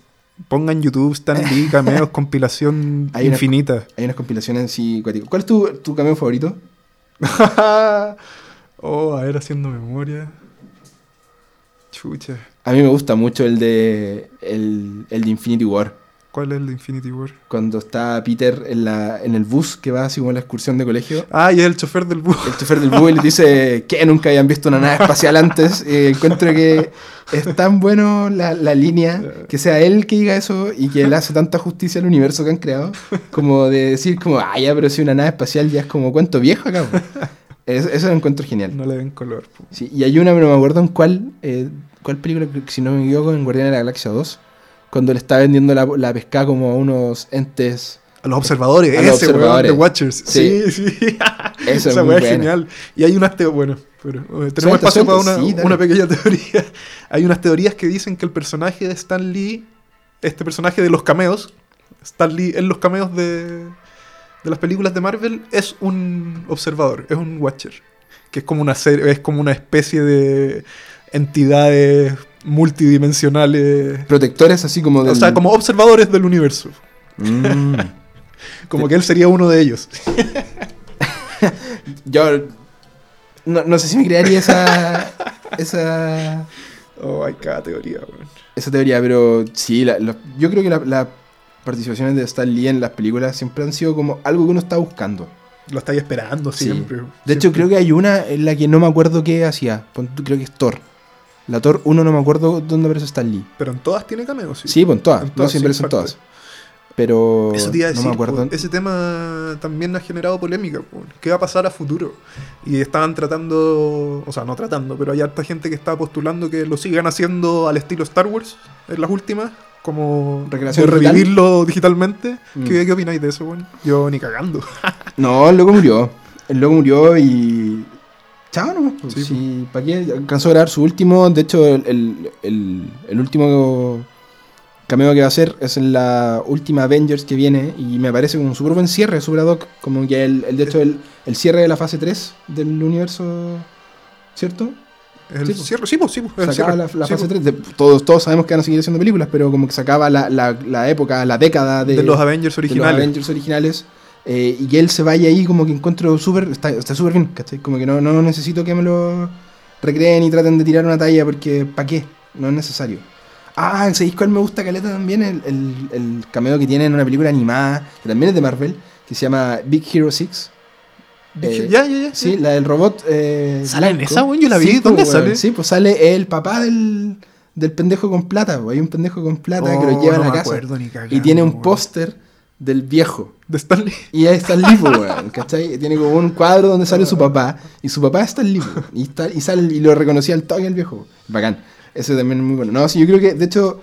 Pongan YouTube Stan Lee, cameos, compilación infinita. hay unas compilaciones sí. ¿Cuál es tu, tu cameo favorito? oh, a ver, haciendo memoria. Chucha. A mí me gusta mucho el de. el, el de Infinity War. ¿Cuál es el de Infinity War? Cuando está Peter en, la, en el bus que va así como en la excursión de colegio. Ah, y es el chofer del bus. El chofer del bus y le dice que nunca habían visto una nave espacial antes. Y encuentro que es tan bueno la, la, línea que sea él que diga eso y que él hace tanta justicia al universo que han creado. Como de decir, como, ah, ya, pero si una nave espacial ya es como cuento viejo acá. Eso, eso lo encuentro genial. No le ven color. Sí, y hay una, pero me acuerdo en cuál, eh, cuál película, si no me equivoco, en Guardián de la Galaxia 2 cuando le está vendiendo la, la pesca como a unos entes. A los observadores, a los ese observadores. de Watchers. Sí, sí. Eso Esa es genial. Y hay unas teorías, bueno, pero, eh, tenemos espacio para una, una, pequeña teoría. hay unas teorías que dicen que el personaje de Stan Lee, este personaje de los cameos, Stan Lee en los cameos de, de las películas de Marvel, es un observador, es un Watcher. Que es como una, es como una especie de entidades multidimensionales. Protectores así como O sea, como observadores del universo. Mm. como que él sería uno de ellos. Yo no, sé si me crearía esa... esa... Oh, hay cada teoría, Esa teoría, pero sí, yo creo que las la participaciones de Stan Lee en las películas siempre han sido como algo que uno está buscando. Lo estáis esperando siempre. De hecho, creo que hay una en la que no me acuerdo qué hacía. Creo que es Thor. La Thor 1 no me acuerdo dónde aparece Stan Lee. Pero en todas tiene cameos, sí. Sí, pues en todas. no siempre son todas. Pero no me acuerdo. ese tema también ha generado polémica. ¿Qué va a pasar a futuro? Y estaban tratando, o sea, no tratando, pero hay harta gente que está postulando que lo sigan haciendo al estilo Star Wars en las últimas, como revivirlo digitalmente. Mm. ¿Qué, ¿Qué, opináis de eso, bueno? Yo ni cagando. no, el loco murió. El loco murió y Chao nomás. pues, Sí, sí, ¿Para qué? Alcanzó a grabar su último. De hecho, el, el- el- el último cameo que va a hacer es en la última Avengers que viene. Y me parece como un súper buen cierre, súper ad hoc. Como que el, el- de hecho, el, el cierre de la fase 3 del universo. ¿Cierto? El Sí, pues. cierre, sí, pues, sí, pues, el Se cierre. la, la Sí, fase pues. 3. de- todos, todos sabemos que van a seguir haciendo películas, pero como que se acaba la, la- la época, la década de, de, los Avengers de los originales. Avengers originales. Eh, y que él se vaya ahí como que encuentro súper, está súper bien, ¿cachai? Como que no, no necesito que me lo recreen y traten de tirar una talla porque ¿para qué? No es necesario. Ah, ¿sabéis cuál me gusta Caleta también? El, el, el cameo que tiene en una película animada, que también es de Marvel, que se llama Big Hero 6. Dije, Eh, ya, ya, ya. Sí, la del robot. Eh, ¿Sale en esa, weón? Yo la vi. Sí, ¿Dónde pues, weón. sale? Sí, pues sale el papá del, del pendejo con plata. pues. Hay un pendejo con plata que lo Oh, lleva no a la me casa. acuerdo Y tiene un weón. póster del viejo. De Stanley. Y ahí está el libro, weón, ¿cachai? Tiene como un cuadro donde sale su papá. Y su papá está el libro. Y, está, y, sale, y lo reconocía al toque el viejo. Bacán. Eso también es muy bueno. No, sí, yo creo que, de hecho,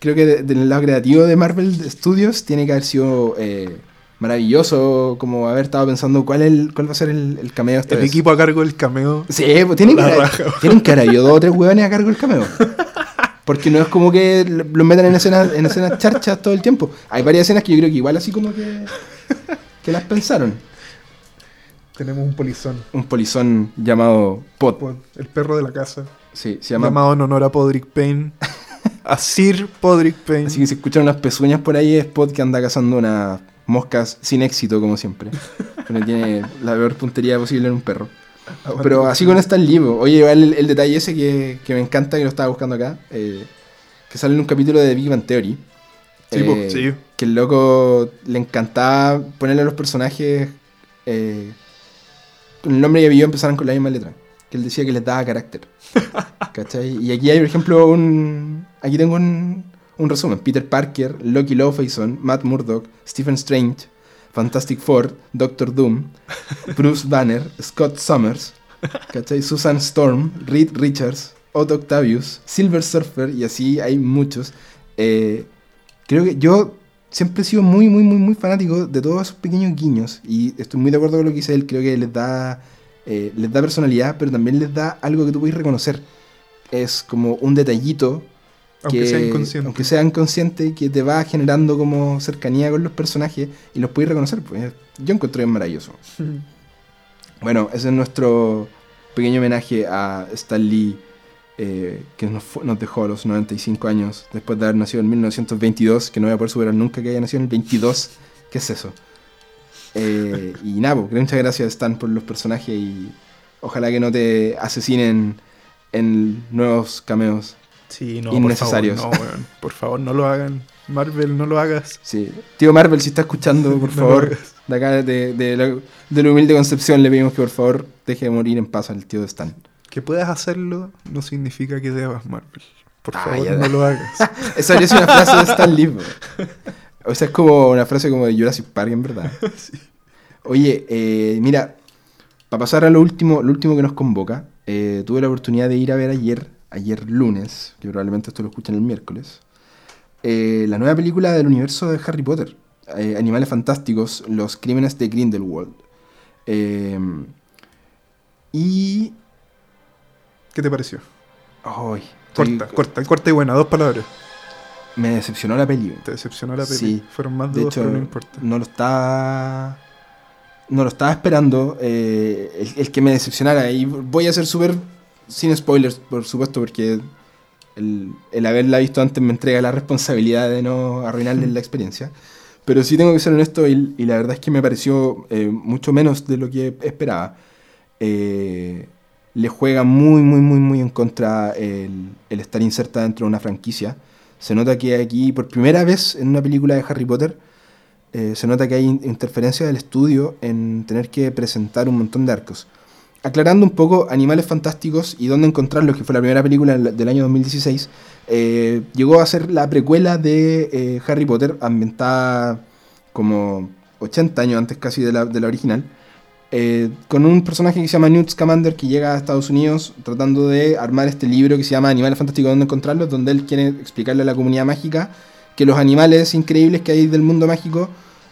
creo que de- del lado creativo de Marvel Studios tiene que haber sido eh, maravilloso como haber estado pensando cuál, es el, cuál va a ser el, el cameo esta El vez. equipo a cargo del cameo. Sí, pues weón. tienen haber habido dos o tres hueones a cargo del cameo. Porque no es como que los metan en escenas, en escenas charchas todo el tiempo. Hay varias escenas que yo creo que igual así como que, que las pensaron. Tenemos un polizón. Un polizón llamado Pot. Pod- El perro de la casa. Sí, se llama. Llamado en honor a Podrick Payne. A Sir Podrick Payne. Así que si escuchan unas pezuñas por ahí es Pot que anda cazando unas moscas sin éxito como siempre. Pero tiene la peor puntería posible en un perro. Pero así con está el libro. Oye, el, el detalle ese que, que me encanta, que lo estaba buscando acá, eh, que sale en un capítulo de Big Bang Theory. Sí, po, Eh, sí. Que el loco le encantaba ponerle a los personajes eh, con el nombre y apellido empezaran con la misma letra. Que él decía que les daba carácter. ¿Cachai? Y aquí hay, por ejemplo, un. Aquí tengo un, un resumen: Peter Parker, Loki Lawfason, Matt Murdock, Stephen Strange, Fantastic Four, Doctor Doom, Bruce Banner, Scott Summers, ¿cachai? Susan Storm, Reed Richards, Otto Octavius, Silver Surfer, y así hay muchos. Eh, creo que yo siempre he sido muy, muy, muy, muy fanático de todos esos pequeños guiños. Y estoy muy de acuerdo con lo que dice él. Creo que les da, eh, les da personalidad, pero también les da algo que tú puedes reconocer. Es como un detallito. Aunque que- sea inconsciente. Aunque sea inconsciente, que te va generando como cercanía con los personajes y los puedes reconocer. Pues yo encuentro bien maravilloso. Bueno, ese es nuestro pequeño homenaje a Stan Lee, eh, que nos, dejó a los 95 años, después de haber nacido en 1922, que no voy a poder superar nunca que haya nacido en el 22. ¿Qué es eso? Eh, y nada, pues, muchas gracias Stan por los personajes y ojalá que no te asesinen en nuevos cameos. Sí, no, Innecesarios. Por favor, no, weón. Por favor, no lo hagan. Marvel, no lo hagas. Sí. Tío Marvel, si está escuchando, por No favor, de acá de, de la, de la humilde concepción le pedimos que por favor deje de morir en paz al tío de Stan. Que puedas hacerlo no significa que debas, Marvel. Por Ah, favor, no lo hagas. Esa sido una frase de Stan Lee. bro. O sea, es como una frase como de Jurassic Park, en verdad. Oye, eh, mira, para pasar a lo último, lo último que nos convoca, eh, tuve la oportunidad de ir a ver ayer, ayer lunes, que probablemente esto lo escuchan el miércoles, eh, la nueva película del universo de Harry Potter, eh, Animales Fantásticos, Los Crímenes de Grindelwald. Eh, y... ¿Qué te pareció? ay, estoy- Corta, corta, corta y buena, dos palabras. Me decepcionó la peli. Te decepcionó la peli. Sí. Fueron más de, De dos, hecho, pero no importa. no lo estaba. No lo estaba esperando. eh, el, el que me decepcionara. Y voy a ser súper. Sin spoilers, por supuesto, porque el, el haberla visto antes me entrega la responsabilidad de no arruinarle la experiencia. Pero sí tengo que ser honesto y, la verdad es que me pareció eh, mucho menos de lo que esperaba. Eh, le juega muy, muy, muy, muy en contra el, estar inserta dentro de una franquicia. Se nota que aquí, por primera vez en una película de Harry Potter, eh, se nota que hay in- interferencia del estudio en tener que presentar un montón de arcos. Aclarando un poco Animales Fantásticos y dónde encontrarlos, que fue la primera película del año 2016, eh, llegó a ser la precuela de eh, Harry Potter, ambientada como 80 años antes casi de la, de la original, eh, con un personaje que se llama Newt Scamander que llega a Estados Unidos tratando de armar este libro que se llama Animales Fantásticos, ¿dónde encontrarlos? Donde él quiere explicarle a la comunidad mágica que los animales increíbles que hay del mundo mágico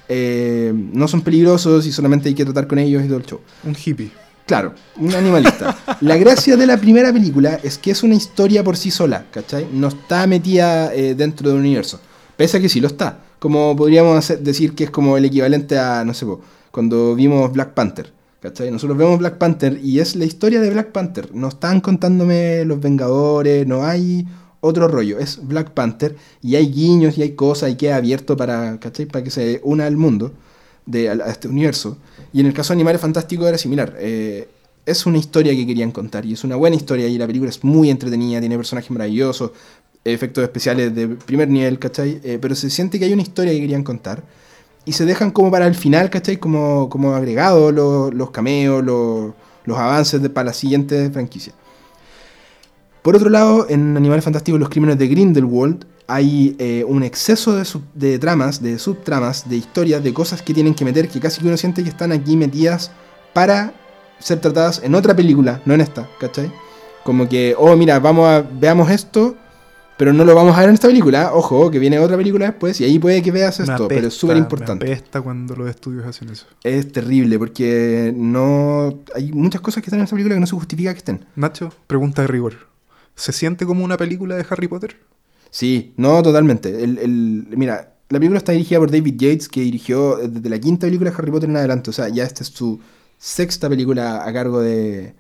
no son peligrosos y solamente hay que tratar con ellos y todo el show. Un hippie. Claro, un animalista. la gracia de la primera película es que es una historia por sí sola, ¿cachai? No está metida eh, dentro del universo. Pese a que sí lo está. Como podríamos decir que es como el equivalente a, no sé, cuando vimos Black Panther. ¿Cachai? Nosotros vemos Black Panther y es la historia de Black Panther. No están contándome los Vengadores, no hay otro rollo. Es Black Panther y hay guiños y hay cosas y queda abierto para, ¿cachai? para que se una al mundo, de, a este universo. Y en el caso de Animales Fantásticos era similar. Eh, es una historia que querían contar y es una buena historia y la película es muy entretenida, tiene personajes maravillosos, efectos especiales de primer nivel, ¿cachai? Eh, pero se siente que hay una historia que querían contar y se dejan como para el final, ¿cachai? Como, como agregado los, los cameos, los, los avances para la siguiente franquicia. Por otro lado, en Animales Fantásticos, los crímenes de Grindelwald, hay eh, un exceso de, sub- de tramas, de subtramas, de historias, de cosas que tienen que meter, que casi que uno siente que están aquí metidas para ser tratadas en otra película, no en esta, ¿cachai? Como que, oh, mira, vamos a, veamos esto, pero no lo vamos a ver en esta película. Ojo, que viene otra película después y ahí puede que veas esto, pero es súper importante. Me apesta cuando los estudios hacen eso. Es terrible porque no hay muchas cosas que están en esta película que no se justifica que estén. Nacho, pregunta de rigor. ¿Se siente como una película de Harry Potter? Sí, no, totalmente. El, el- mira, la película está dirigida por David Yates, que dirigió desde la quinta película de Harry Potter en adelante. O sea, ya esta es su sexta película a cargo de,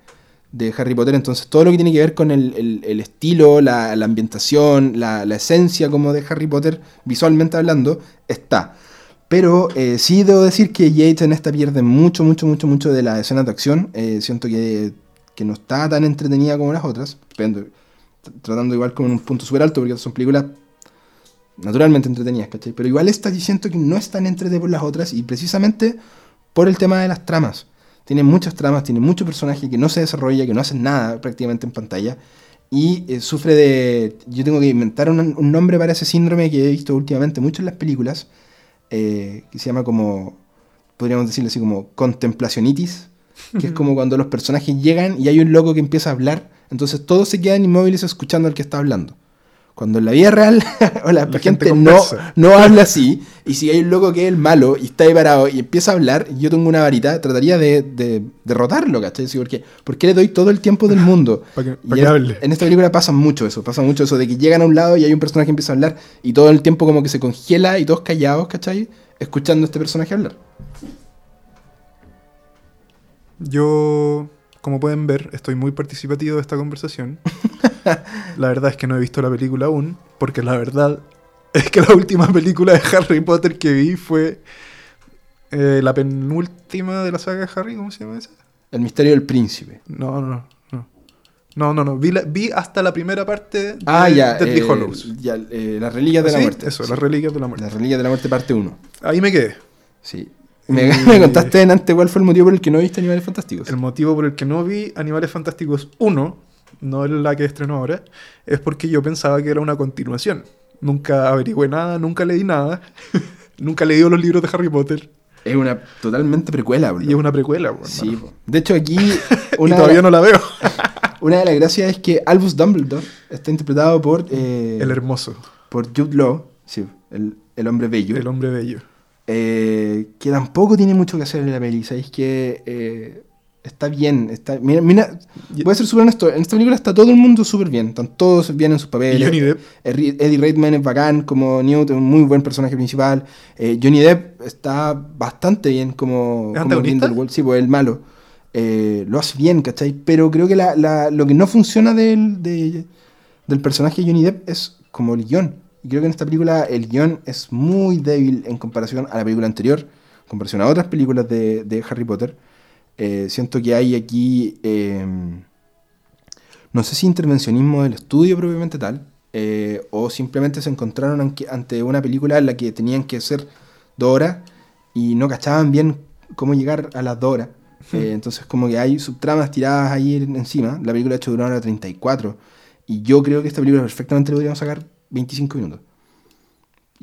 de Harry Potter. Entonces, todo lo que tiene que ver con el, el- estilo, la, ambientación, la, la esencia como de Harry Potter, visualmente hablando, está. Pero eh, sí debo decir que Yates en esta pierde mucho, mucho, mucho, mucho de la escena de acción. Eh, siento que, que no está tan entretenida como las otras. Tratando igual con un punto súper alto, porque son películas naturalmente entretenidas, ¿cachai? Pero igual esta yo siento que no es tan entretenida por las otras y precisamente por el tema de las tramas. Tiene muchas tramas, tiene mucho personaje que no se desarrolla, que no hacen nada prácticamente en pantalla y eh, sufre de... Yo tengo que inventar un, un nombre para ese síndrome que he visto últimamente mucho en las películas, eh, que se llama como, podríamos decirlo así como contemplacionitis, que es como cuando los personajes llegan y hay un loco que empieza a hablar, entonces todos se quedan inmóviles escuchando al que está hablando. Cuando en la vida real o la, La gente, gente no, no habla así, y si hay un loco que es el malo y está ahí parado y empieza a hablar, y yo tengo una varita, trataría de, de derrotarlo, ¿cachai? Sí, porque, porque le doy todo el tiempo del mundo. Pa' que- Y pa' que en, hable. en esta película pasa mucho eso, pasa mucho eso de que llegan a un lado y hay un personaje que empieza a hablar y todo el tiempo como que se congela y todos callados, ¿cachai? Escuchando a este personaje hablar. Yo, como pueden ver, estoy muy participativo de esta conversación. la verdad es que no he visto la película aún, porque la verdad es que la última película de Harry Potter que vi fue eh, la penúltima de la saga de Harry, ¿cómo se llama esa? El misterio del príncipe. No, no, no. No, no, no. Vi, la- vi hasta la primera parte de Ah, ya. Deathly eh, Hallows. ya, eh, las reliquias de la muerte. Eso, Sí. las reliquias de la muerte. Las reliquias de la muerte parte 1. Ahí me quedé. Sí. Me, Y- me contaste antes cuál fue el motivo por el que no viste Animales Fantásticos. El motivo por el que no vi Animales Fantásticos 1, no la que estrenó ahora, es porque yo pensaba que era una continuación. Nunca averigüé nada, nunca leí nada, nunca leí los libros de Harry Potter. Es una totalmente precuela, bro. Y es una precuela, weón, Sí. De hecho, aquí Y una, todavía de no la veo. una de las gracias es que Albus Dumbledore está interpretado por, eh, El hermoso, por Jude Law, sí, el, el hombre bello, el hombre bello. Eh, que tampoco tiene mucho que hacer en la peli. Sabéis que eh, está bien. Está, mira, mira, voy a ser súper honesto. En esta película está todo el mundo súper bien. Están todos bien en sus papeles. Johnny Depp. Eddie Eddie Redmayne es bacán como Newt, es un muy buen personaje principal. Eh, Johnny Depp está bastante bien como, ¿Es como antagonista? Grindelwald, sí, pues el malo. Eh, lo hace bien, ¿cachai? Pero creo que la- la- lo que no funciona del, de- del personaje de Johnny Depp es como el guion. Y creo que en esta película el guion es muy débil en comparación a la película anterior, en comparación a otras películas de, de Harry Potter. Eh, siento que hay aquí, eh, no sé si intervencionismo del estudio propiamente tal, eh, o simplemente se encontraron ante una película en la que tenían que ser dos horas y no cachaban bien cómo llegar a las dos horas. Eh, entonces como que hay subtramas tiradas ahí en- encima. La película ha hecho de una hora 34 y yo creo que esta película perfectamente le podríamos sacar 25 minutos.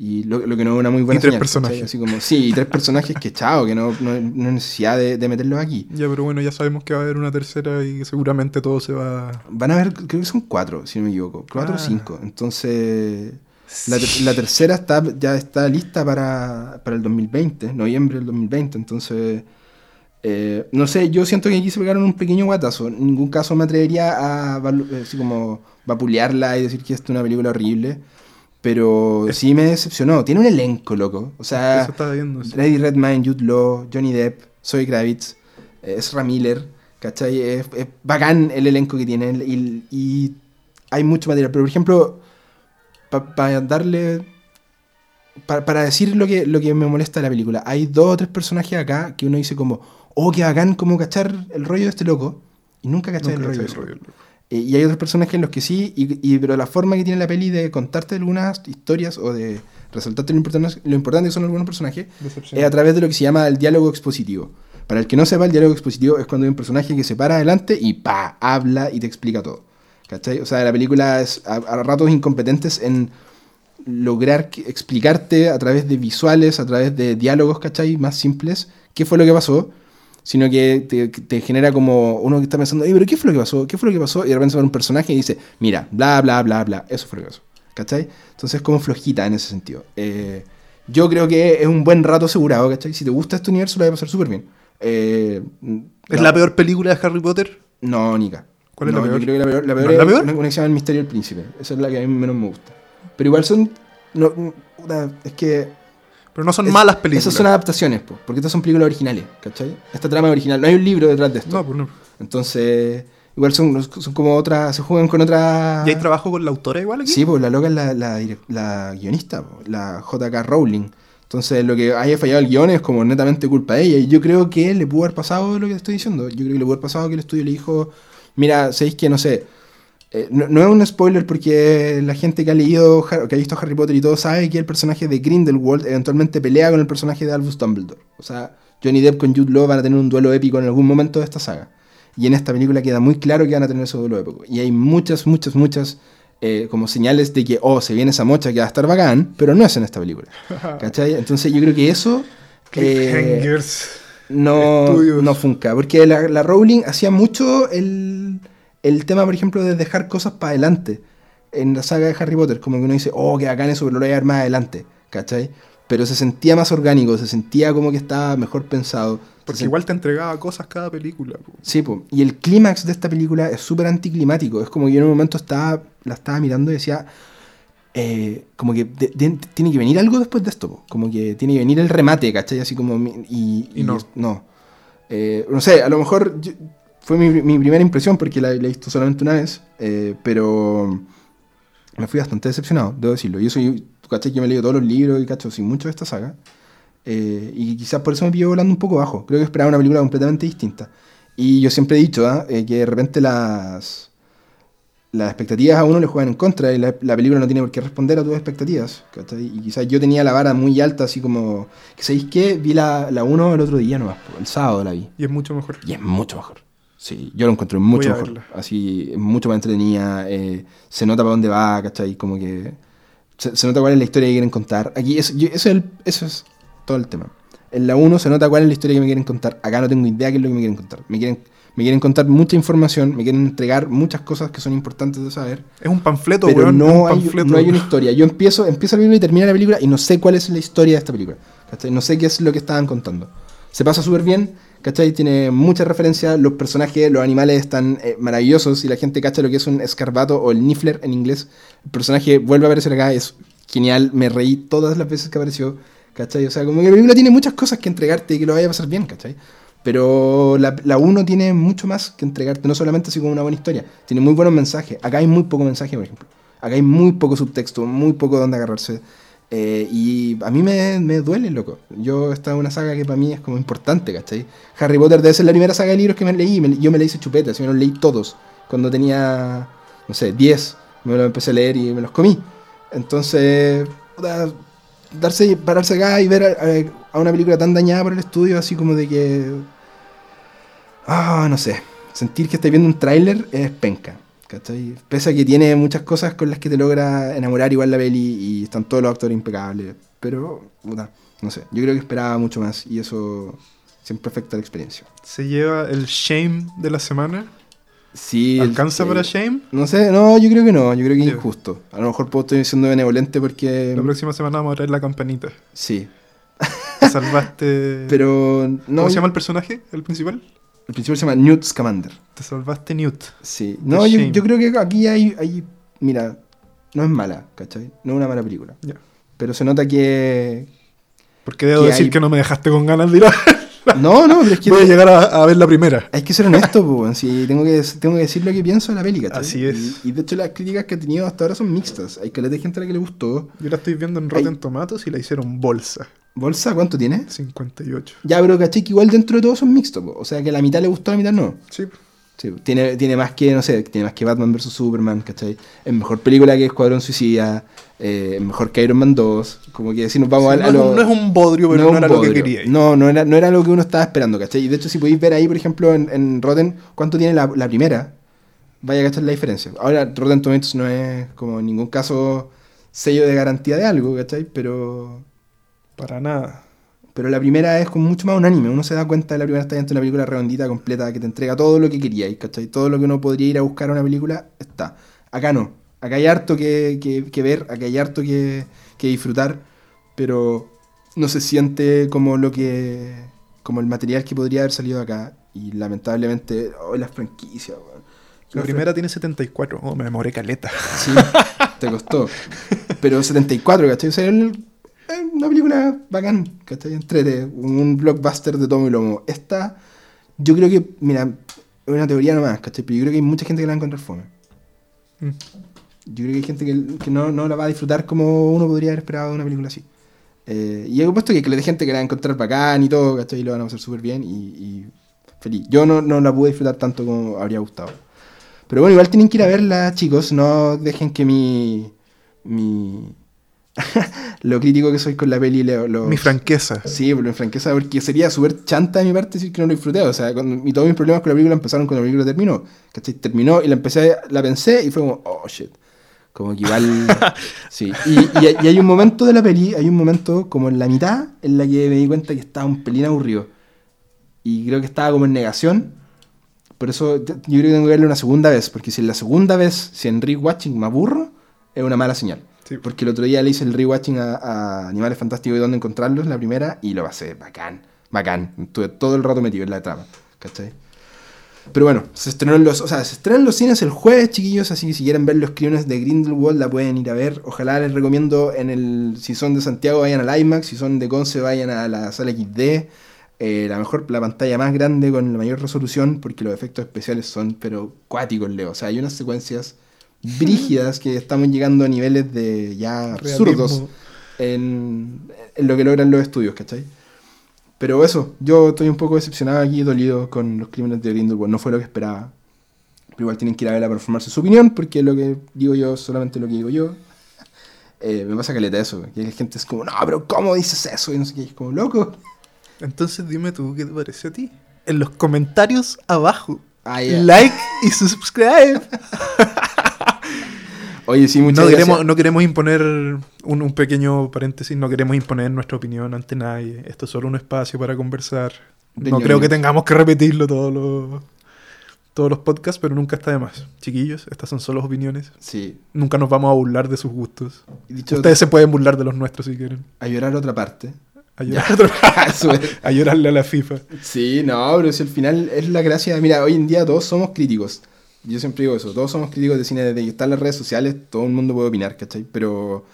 Y lo, lo que no es una muy buena Y tres personajes. Así como, sí, y tres personajes que chao, que no, no, no hay necesidad de, de meterlos aquí. Ya, pero bueno, ya sabemos que va a haber una tercera y seguramente todo se va... Van a haber, creo que son cuatro, si no me equivoco. Cuatro Ah. o cinco. Entonces, la, ter- la tercera está, ya está lista para, para el 2020, noviembre del 2020. Entonces, Eh, no sé, yo siento que aquí se pegaron un pequeño guatazo. En ningún caso me atrevería a eh, así como vapulearla y decir que esta es una película horrible. Pero sí me decepcionó. Tiene un elenco, loco. O sea, Eso estaba viendo. sí. Jude Law, Johnny Depp, Zoe Kravitz, eh, Ezra Miller, ¿cachai? Es, es bacán el elenco que tienen y, y hay mucho material. Pero, por ejemplo, para darle... pa- para decir lo que, lo que me molesta de la película, hay dos o tres personajes acá que uno dice como, oh, qué bacán como cachar el rollo de este loco. Y nunca Nunca el rollo. el rollo, eh, y hay otros personajes en los que sí, y, y- pero la forma que tiene la peli de contarte algunas historias o de resaltarte lo importante, lo importante que son algunos personajes es a través de lo que se llama el diálogo expositivo. Para el que no sepa, el diálogo expositivo es cuando hay un personaje que se para adelante y pa, habla y te explica todo. ¿Cachai? O sea, la película es a, a ratos incompetentes en lograr que- explicarte a través de visuales, a través de diálogos, ¿cachai? Más simples, qué fue lo que pasó, sino que te, te genera como uno que está pensando, "Ey, pero ¿qué fue lo que pasó? ¿Qué fue lo que pasó? Y de repente se va un personaje y dice, mira, bla, bla, bla, bla, eso fue lo que pasó, ¿cachai? Entonces es como flojita en ese sentido. Eh, yo creo que es un buen rato asegurado, ¿cachai? Si te gusta este universo, lo vas a pasar súper bien. Eh, ¿Es no, la peor película de Harry Potter? No, Nica. ¿Cuál es No, la peor? Yo creo que la peor, la peor ¿No es es la peor? una una que se llama El Misterio del Príncipe. Esa es la que a mí menos me gusta. Pero igual son... No, es que... Pero no son es- malas películas. Esas son adaptaciones, po, porque estas son películas originales, ¿cachai? Esta trama es original. No hay un libro detrás de esto. No, pues no. Entonces, igual son, son como otras... Se juegan con otras... ¿Y hay trabajo con la autora igual aquí? Sí, pues la loca es la, la, la guionista, po, la JK Rowling. Entonces, lo que haya fallado el guion es como netamente culpa de ella. Y yo creo que le pudo haber pasado lo que te estoy diciendo. Yo creo que le pudo haber pasado que el estudio le dijo: Mira, ¿sabéis que no sé? Eh, no, no es un spoiler porque la gente que ha leído, que ha visto Harry Potter y todo sabe que el personaje de Grindelwald eventualmente pelea con el personaje de Albus Dumbledore. O sea, Johnny Depp con Jude Law van a tener un duelo épico en algún momento de esta saga. Y en esta película queda muy claro que van a tener ese duelo épico. Y hay muchas, muchas, muchas eh, como señales de que, oh, se viene esa mocha que va a estar bacán, pero no es en esta película. ¿Cachai? Entonces yo creo que eso eh, no, Estudios. no funca. Porque la, la Rowling hacía mucho el, el tema, por ejemplo, de dejar cosas para adelante. En la saga de Harry Potter, como que uno dice, oh, que bacán eso, pero lo voy a ver más adelante. ¿Cachai? Pero se sentía más orgánico, se sentía como que estaba mejor pensado. Porque Se igual te entregaba cosas cada película. po. Sí, po. y el clímax de esta película es súper anticlimático. Es como que yo en un momento estaba, la estaba mirando y decía, eh, como que de- de- tiene que venir algo después de esto. po. Como que tiene que venir el remate, ¿cachai? Así como... mi- Y, Y no. no. Eh, no sé, a lo mejor yo- fue mi, mi primera impresión porque la, la he visto solamente una vez, eh, pero me fui bastante decepcionado, debo decirlo. Yo soy, ¿cachai? Que me he leído todos los libros y cacho sin mucho de esta saga. Eh, y quizás por eso me pilló volando un poco bajo. Creo que esperaba una película completamente distinta. Y yo siempre he dicho ¿ah? Eh, que de repente las, las expectativas a uno le juegan en contra y la, la película no tiene por qué responder a tus expectativas. ¿cachai? Y quizás yo tenía la vara muy alta, así como. ¿Sabéis qué? Vi la, la 1 el otro día nomás, el sábado la vi. Y es mucho mejor. Y es mucho mejor. Sí, yo lo encuentro mucho mejor. Así, mucho más entretenida. eh, se nota para dónde va, ¿cachai? Como que. Se, se nota cuál es la historia que quieren contar. Aquí, es, yo- eso, es el- eso es todo el tema. En la 1 se nota cuál es la historia que me quieren contar. Acá no tengo idea qué es lo que me quieren contar. Me quieren, me quieren contar mucha información, me quieren entregar muchas cosas que son importantes de saber. Es un panfleto, Pero weón. no un hay, panfleto. no hay una historia. Yo empiezo, empiezo la película y termina la película y no sé cuál es la historia de esta película. ¿cachai? No sé qué es lo que estaban contando. Se pasa súper bien, ¿cachai? Tiene muchas referencias, los personajes, los animales están eh, maravillosos y la gente cacha lo que es un escarbato o el niffler en inglés. El personaje vuelve a aparecer acá, es genial, me reí todas las veces que apareció, ¿cachai? O sea, como que la película tiene muchas cosas que entregarte y que lo vaya a pasar bien, ¿cachai? Pero la, la 1 tiene mucho más que entregarte, no solamente así como una buena historia, tiene muy buenos mensajes. Acá hay muy poco mensaje, por ejemplo. Acá hay muy poco subtexto, muy poco donde agarrarse. Eh, y a mí me, me duele, loco. Yo, esta es una saga que para mí es como importante, ¿cachai? Harry Potter debe ser la primera saga de libros que me leí. me- yo me la hice chupeta, así me los leí todos. Cuando tenía, no sé, 10, me los empecé a leer y me los comí. Entonces, darse, pararse acá y ver a, a una película tan dañada por el estudio, así como de que. Ah, no sé. Sentir que estáis viendo un tráiler es penca. ¿Cachai? Pese a que tiene muchas cosas con las que te logra enamorar igual la peli y están todos los actores impecables. Pero, puta, no sé. Yo creo que esperaba mucho más y eso siempre afecta la experiencia. Se lleva el shame de la semana. Sí, ¿Alcanza para shame? No sé, no, yo creo que no. Yo creo que es injusto. A lo mejor puedo estar siendo benevolente porque. La próxima semana vamos a traer la campanita. Sí. Te salvaste. Pero no. ¿Cómo se llama el personaje? ¿El principal? El principal se llama Newt Scamander. Te salvaste Newt. Sí. No, yo, creo que aquí hay, hay. Mira, no es mala, ¿cachai? No es una mala película. Ya. Pero se nota que. Porque debo Que decir hay- que no me dejaste con ganas de ir a No, no, pero es que. Voy a llegar a, a ver la primera. Hay que ser honesto, weón. sí, tengo que, tengo que decir lo que pienso de la peli, ¿cachai? Así es. Y, y de hecho las críticas que ha tenido hasta ahora son mixtas. Hay caleta de gente a la que le gustó. Yo la estoy viendo en Rotten Tomatoes y la hicieron bolsa. ¿Bolsa cuánto tiene? 58. Ya, pero ¿cachai? Que igual dentro de todo son mixtos, po. O sea, que la mitad le gustó, la mitad no. Sí. Sí, tiene, tiene más que, no sé, tiene más que Batman vs. Superman, ¿cachai? Es mejor película que Escuadrón Suicida, eh, es mejor que Iron Man 2, como que si nos vamos Sí, a, a no, es lo- un, no es un bodrio, pero no, era lo que quería. No, no era, no era lo que uno estaba esperando, ¿cachai? Y de hecho, si podéis ver ahí, por ejemplo, en, en Rotten, cuánto tiene la, la primera, vaya a cachar la diferencia. Ahora, Rotten Tomatoes no es como en ningún caso sello de garantía de algo, ¿cachai? Pero, Para nada. pero la primera es como mucho más unánime. Uno se da cuenta de la primera está dentro de una película redondita, completa, que te entrega todo lo que queríais, ¿cachai? Todo lo que uno podría ir a buscar a una película está. Acá no. Acá hay harto que, que- que ver, acá hay harto que, que disfrutar, pero no se siente como lo que. como el material que podría haber salido acá. Y lamentablemente, oh, las franquicias, weón. La primera tiene 74. Oh, me demoré caleta. Sí, te costó. Pero 74, ¿cachai? O sea, el- una película bacán, ¿cachai? Entrete, un blockbuster de tomo y lomo. Esta, yo creo que, mira, es una teoría nomás, ¿cachai? Pero yo creo que hay mucha gente que la va a encontrar fome. Mm. Yo creo que hay gente que, que no, no la va a disfrutar como uno podría haber esperado de una película así. Eh, y he puesto que, que hay gente que la va a encontrar bacán y todo, ¿cachai? Y lo van a hacer súper bien y, y feliz. Yo no, no la pude disfrutar tanto como habría gustado. Pero bueno, igual tienen que ir a verla, chicos. No dejen que mi. mi lo crítico que soy con la peli. Lo, lo- Mi franqueza. Sí, pero en franqueza, porque sería súper chanta de mi parte decir que no lo disfruté. O sea, cuando, y todos mis problemas con la película empezaron cuando la película terminó. ¿Cachai? Terminó y la empecé, la pensé y fue como, oh shit. Como que igual. sí. Y, y- y hay un momento de la peli, hay un momento como en la mitad, en la que me di cuenta que estaba un pelín aburrido. Y creo que estaba como en negación. Por eso yo yo creo que tengo que verlo una segunda vez. Porque si en la segunda vez, si en rewatching me aburro, es una mala señal. Porque el otro día le hice el rewatching a, Animales Fantásticos y dónde encontrarlos, la primera, y lo pasé bacán, bacán. Estuve todo el rato metido en la trama, ¿cachai? Pero bueno, se estrenó en los, o sea, se estrenan en los cines el jueves, chiquillos, así que si quieren ver los crímenes de Grindelwald la pueden ir a ver. Ojalá les recomiendo en el, si son de Santiago vayan al IMAX, si son de Conce vayan a la sala XD. Eh, la mejor, la pantalla más grande con la mayor resolución, porque los efectos especiales son, pero cuáticos, Leo. O sea, hay unas secuencias brígidas que estamos llegando a niveles de ya absurdos en, en lo que logran los estudios, ¿cachai? Pero eso, yo estoy un poco decepcionado aquí, dolido con los crímenes de Grindelwald. No fue lo que esperaba. Pero igual tienen que ir a verla para formarse su opinión, porque lo que digo yo es solamente lo que digo yo. Eh, me pasa caleta eso, que la gente es como, no, pero ¿cómo dices eso? Y no sé qué, es como, loco. Entonces dime tú, ¿qué te parece a ti? En los comentarios abajo. Ah, ya. Like y subscribe. Oye, sí, muchas No gracias. queremos, no queremos imponer un, un pequeño paréntesis, no queremos imponer nuestra opinión ante nadie. Esto es solo un espacio para conversar. De no creo que tengamos que repetirlo todos los, todos los podcasts, pero nunca está de más. Chiquillos, estas son solo opiniones. Sí. Nunca nos vamos a burlar de sus gustos. Dicho Ustedes se pueden burlar de los nuestros si quieren. a llorar otra parte. A, llorar- Eso es. a llorarle a la FIFA. Sí, no, pero si al final es la gracia. Mira, hoy en día todos somos críticos. Yo siempre digo eso, todos somos críticos de cine desde que están las redes sociales, todo el mundo puede opinar, ¿cachai? Pero,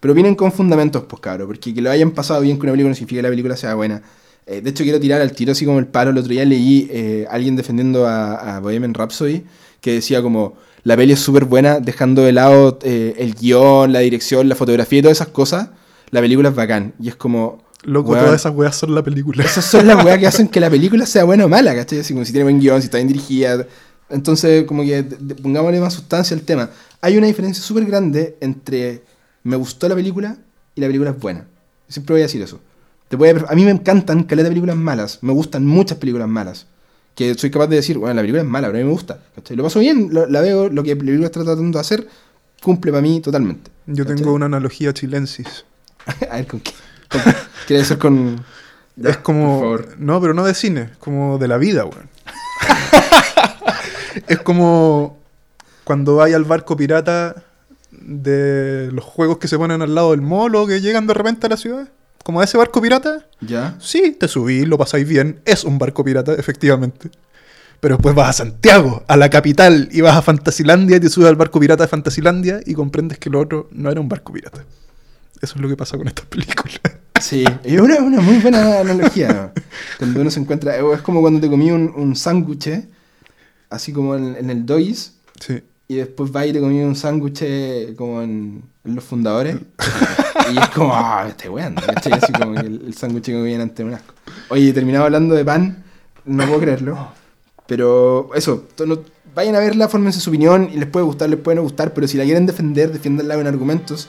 pero opinen con fundamentos, pues cabrón, porque que lo hayan pasado bien con una película no significa que la película sea buena. Eh, de hecho, quiero tirar al tiro así como el paro. El otro día leí eh, alguien defendiendo a, a Bohemian Rhapsody que decía como, la peli es súper buena, dejando de lado eh, el guion, la dirección, la fotografía y todas esas cosas, la película es bacán. Y es como... Loco, weón, todas esas weas son la película. esas son las weas que hacen que la película sea buena o mala, ¿cachai? Así como si tiene buen guion, si está bien dirigida. Entonces, como que pongámosle más sustancia al tema. Hay una diferencia súper grande entre me gustó la película y la película es buena. Siempre voy a decir eso. Te puede- a mí me encantan caleta de películas malas. Me gustan muchas películas malas. Que soy capaz de decir, bueno, la película es mala, pero a mí me gusta. ¿cachai? Lo paso bien, lo- la veo, lo que la película está tratando de hacer, cumple para mí totalmente. Yo ¿cachai? tengo una analogía chilensis. a ver, ¿con qué? ¿Con qué? ¿Quiere decir con...? Ya, es como. por favor. No, pero no de cine, como de la vida, weón. es como cuando vais al barco pirata de los juegos que se ponen al lado del mall o que llegan de repente a la ciudad. como a ese barco pirata, ¿Ya? sí, te subís, lo pasáis bien, es un barco pirata, efectivamente. Pero después vas a Santiago, a la capital, y vas a Fantasilandia y te subes al barco pirata de Fantasilandia y comprendes que lo otro no era un barco pirata. Eso es lo que pasa con estas películas. Sí, es una, una muy buena analogía. cuando uno se encuentra, es como cuando te comí un, un sándwich, así como en, en el Dois, Sí. y después vas y te comí un sándwich como en, en Los Fundadores, y es como, ah, este weón, ¿cachai? Así como que el, el sándwich que comían antes de un asco. Oye, terminaba hablando de pan, no puedo creerlo, pero eso, to- no- vayan a verla, fórmense su opinión, y les puede gustar, les puede no gustar, pero si la quieren defender, defiéndanla con argumentos.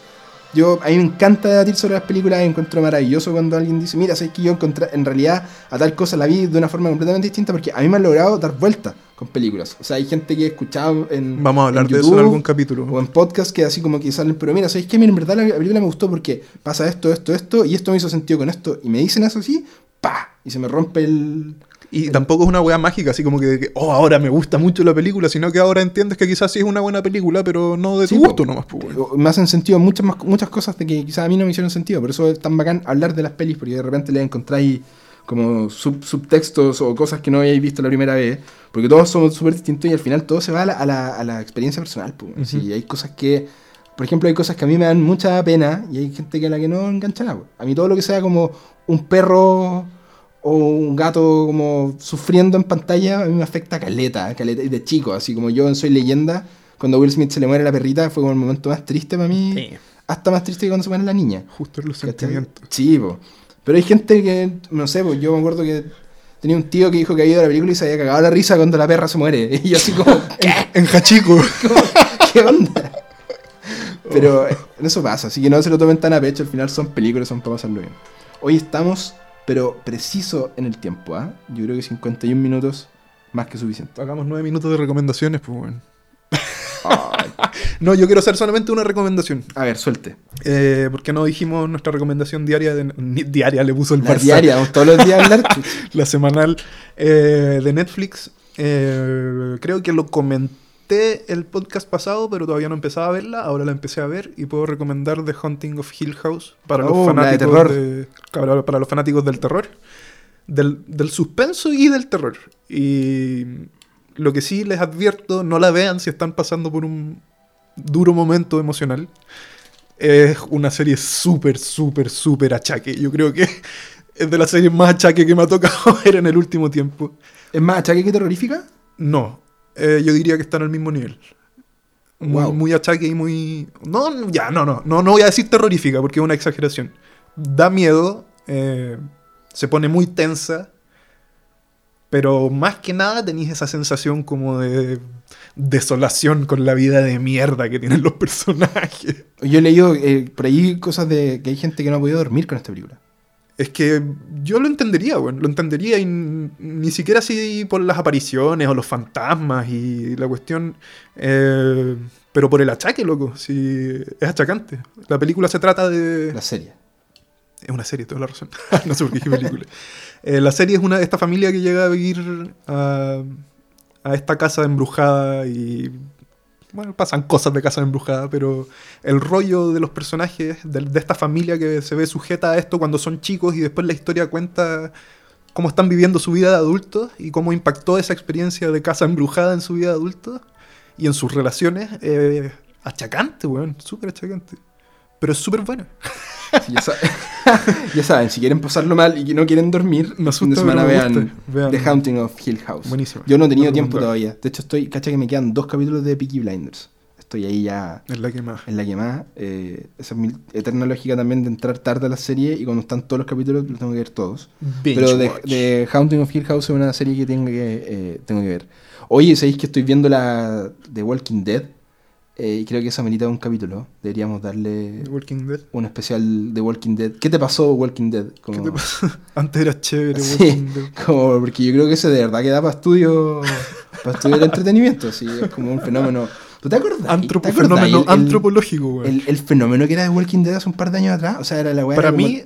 Yo, a mí me encanta debatir sobre las películas, encuentro maravilloso cuando alguien dice, mira, sabes que yo encontré, en realidad a tal cosa la vi de una forma completamente distinta porque a mí me han logrado dar vuelta con películas. O sea, hay gente que he escuchado en Vamos a hablar en de eso en YouTube algún capítulo. o en podcast que así como que salen, pero mira, ¿sabéis qué? Mira, en verdad la, la película me gustó porque pasa esto, esto, esto, y esto me hizo sentido con esto, y me dicen eso así, pa, y se me rompe el... Y tampoco es una weá mágica, así como que, que, oh, ahora me gusta mucho la película, sino que ahora entiendes que quizás sí es una buena película, pero no de tu Sí, gusto po. nomás, pues, weón. O- Me hacen sentido muchas más, muchas cosas de que quizás a mí no me hicieron sentido. Por eso es tan bacán hablar de las pelis, porque de repente le encontráis como sub- subtextos o cosas que no habíais visto la primera vez. Porque todos somos súper distintos y al final todo se va a la, a la- a la experiencia personal. pues. Ujú. Sí, hay cosas que, por ejemplo, hay cosas que a mí me dan mucha pena y hay gente que a la que no engancha nada. pues. A mí todo lo que sea como un perro o un gato como sufriendo en pantalla, a mí me afecta caleta, caleta, y de chico, así como yo en Soy Leyenda, cuando Will Smith se le muere la perrita, fue como el momento más triste para mí, hasta más triste que cuando se muere la niña. Justo en los ¿cachai? sentimientos. Sí, po. pero hay gente que, no sé, pues yo me acuerdo que tenía un tío que dijo que había ido a la película y se había cagado la risa cuando la perra se muere, y yo así como, ¿qué? En Hachico. ¿Qué onda? Pero eh, eso pasa, así que no se lo tomen tan a pecho, al final son películas, son para pasarlo bien. Hoy estamos, pero preciso en el tiempo, ¿ah? Yo creo que 51 minutos más que suficiente. Hagamos nueve minutos de recomendaciones, pues, weón. No, yo quiero hacer solamente una recomendación. A ver, suelte. Eh, porque no dijimos nuestra recomendación diaria de ni- diaria le puso el La Barça. diaria, vamos todos los días hablar. la semanal eh, de Netflix. Eh, creo que lo comenté el podcast pasado, pero todavía no empezaba a verla. Ahora la empecé a ver y puedo recomendar The Haunting of Hill House para, Oh, los, de fanáticos de- para los fanáticos del terror. Del, del suspenso y del terror. Y lo que sí les advierto, no la vean si están pasando por un duro momento emocional. Es una serie súper, súper, súper achaque. Yo creo que es de las series más achaque que me ha tocado ver en el último tiempo. ¿Es más achaque que terrorífica? No, eh, yo diría que están al mismo nivel. Muy, Wow. muy achaque y muy... No, ya, no, no, no, no voy a decir terrorífica porque es una exageración. Da miedo, eh, se pone muy tensa, pero más que nada tenéis esa sensación como de desolación con la vida de mierda que tienen los personajes. Yo he leído eh, por ahí cosas de que hay gente que no ha podido dormir con esta película. Es que yo lo entendería, bueno, lo entendería y ni siquiera así por las apariciones o los fantasmas y la cuestión, eh, pero por el achaque, loco, si es achacante. La película se trata de... La serie. Es una serie, toda la razón. no sé por qué película. Eh, la serie es una esta familia que llega a vivir a, a esta casa embrujada y. Bueno, pasan cosas de casa embrujada, pero el rollo de los personajes de, esta familia que se ve sujeta a esto cuando son chicos y después la historia cuenta cómo están viviendo su vida de adultos y cómo impactó esa experiencia de casa embrujada en su vida de adultos y en sus relaciones. eh, achacante, weón, súper achacante. Pero es súper buena. Ya, sa- ya saben, si quieren pasarlo mal y que no quieren dormir, Me asusta, semana pero me vean. Vean. The Haunting of Hill House. Buenísima. Yo no he tenido tiempo todavía. De hecho, estoy, cacha que me quedan dos capítulos de Peaky Blinders. Estoy ahí ya Es la que más. en la que más. eh, esa es mi eterna lógica también de entrar tarde a la serie y cuando están todos los capítulos los tengo que ver todos. Pero de, de Haunting of Hill House es una serie que tengo que, eh, tengo que ver. Oye, ¿sabéis que estoy viendo la de Walking Dead? Eh, y creo que esa merita un capítulo. Deberíamos darle The Walking Dead. un especial de Walking Dead. ¿Qué te pasó Walking Dead? ¿Qué Como, te? Antes era chévere. Sí. Walking Dead. como- porque yo creo que ese de verdad que da para estudio, para estudio de entretenimiento. Sí, es como un fenómeno. ¿Tú te acordás? Antropo- ¿Te acordás fenómeno el- antropológico, güey. El, el fenómeno que era de Walking Dead hace un par de años atrás. O sea, era la weá. Para como- mí,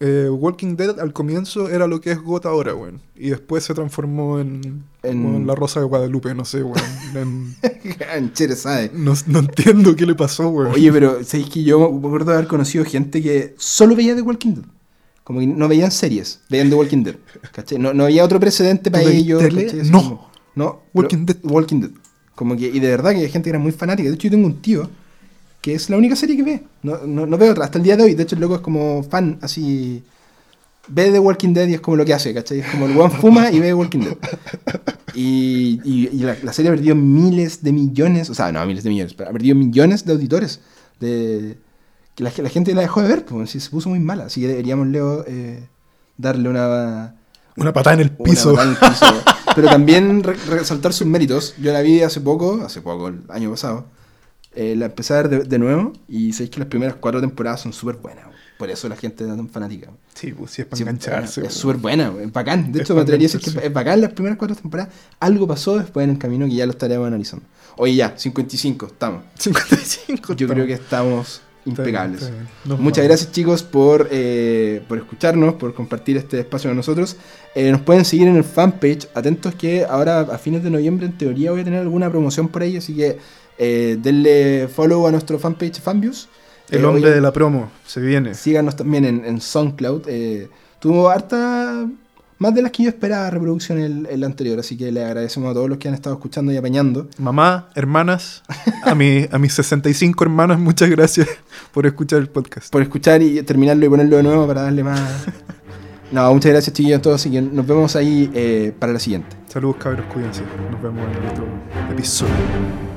eh, Walking Dead al comienzo era lo que es GOT ahora, güey. Y después se transformó en, En- La Rosa de Guadalupe, no sé, güey. En- ¿sabes? no, no entiendo qué le pasó, güey. Oye, pero ¿sabéis que yo me acuerdo de haber conocido gente que solo veía The Walking Dead? Como que no veían series, veían The Walking Dead. No, no había otro precedente para ¿Tú veis ellos. No. no. Walking Dead. Walking Dead. Como que, y de verdad que hay gente que era muy fanática. De hecho, yo tengo un tío que es la única serie que ve. No, no, no veo otra. Hasta el día de hoy. De hecho, el loco es como fan, así. Ve The Walking Dead y es como lo que hace, ¿cachai? Es como el one fuma y ve Walking Dead. Y, y- y la, la serie ha perdido miles de millones, o sea, no miles de millones, pero ha perdido millones de auditores. De, que la, la gente la dejó de ver, pues, se puso muy mala. Así que deberíamos, Leo, eh, darle una, Una patada en el una piso. patada en el piso. Pero también re- resaltar sus méritos. Yo la vi hace poco, hace poco, el año pasado. Eh, la empecé a ver de, de nuevo y sabéis que las primeras cuatro temporadas son súper buenas. Por eso la gente es tan fanática. Sí, pues sí, es para Sí, engancharse. Es súper buena, es bacán. De hecho, me atrevería a decir que es bacán las primeras cuatro temporadas. Algo pasó después en el camino que ya lo estaremos analizando. Oye, ya, 55, estamos. 55. Yo creo que estamos Está bien, impecables. está bien. Nos Muchas vamos. gracias chicos por, eh, por escucharnos, por compartir este espacio con nosotros. Eh, nos pueden seguir en el fanpage. Atentos que ahora a fines de noviembre en teoría voy a tener alguna promoción por ahí, así que eh, denle follow a nuestro fanpage Fanviews. El hombre de la promo se viene. Síganos también en, en SoundCloud. tuvo harta. Más de las que yo esperaba reproducción el, el anterior, así que le agradecemos a todos los que han estado escuchando y apañando. Mamá, hermanas, a, mi, a mis 65 hermanas, muchas gracias por escuchar el podcast. Por escuchar y terminarlo y ponerlo de nuevo para darle más. No, muchas gracias chiquillos a todos y que nos vemos ahí eh, para la siguiente. Saludos cabros, cuídense. Nos vemos en el otro episodio.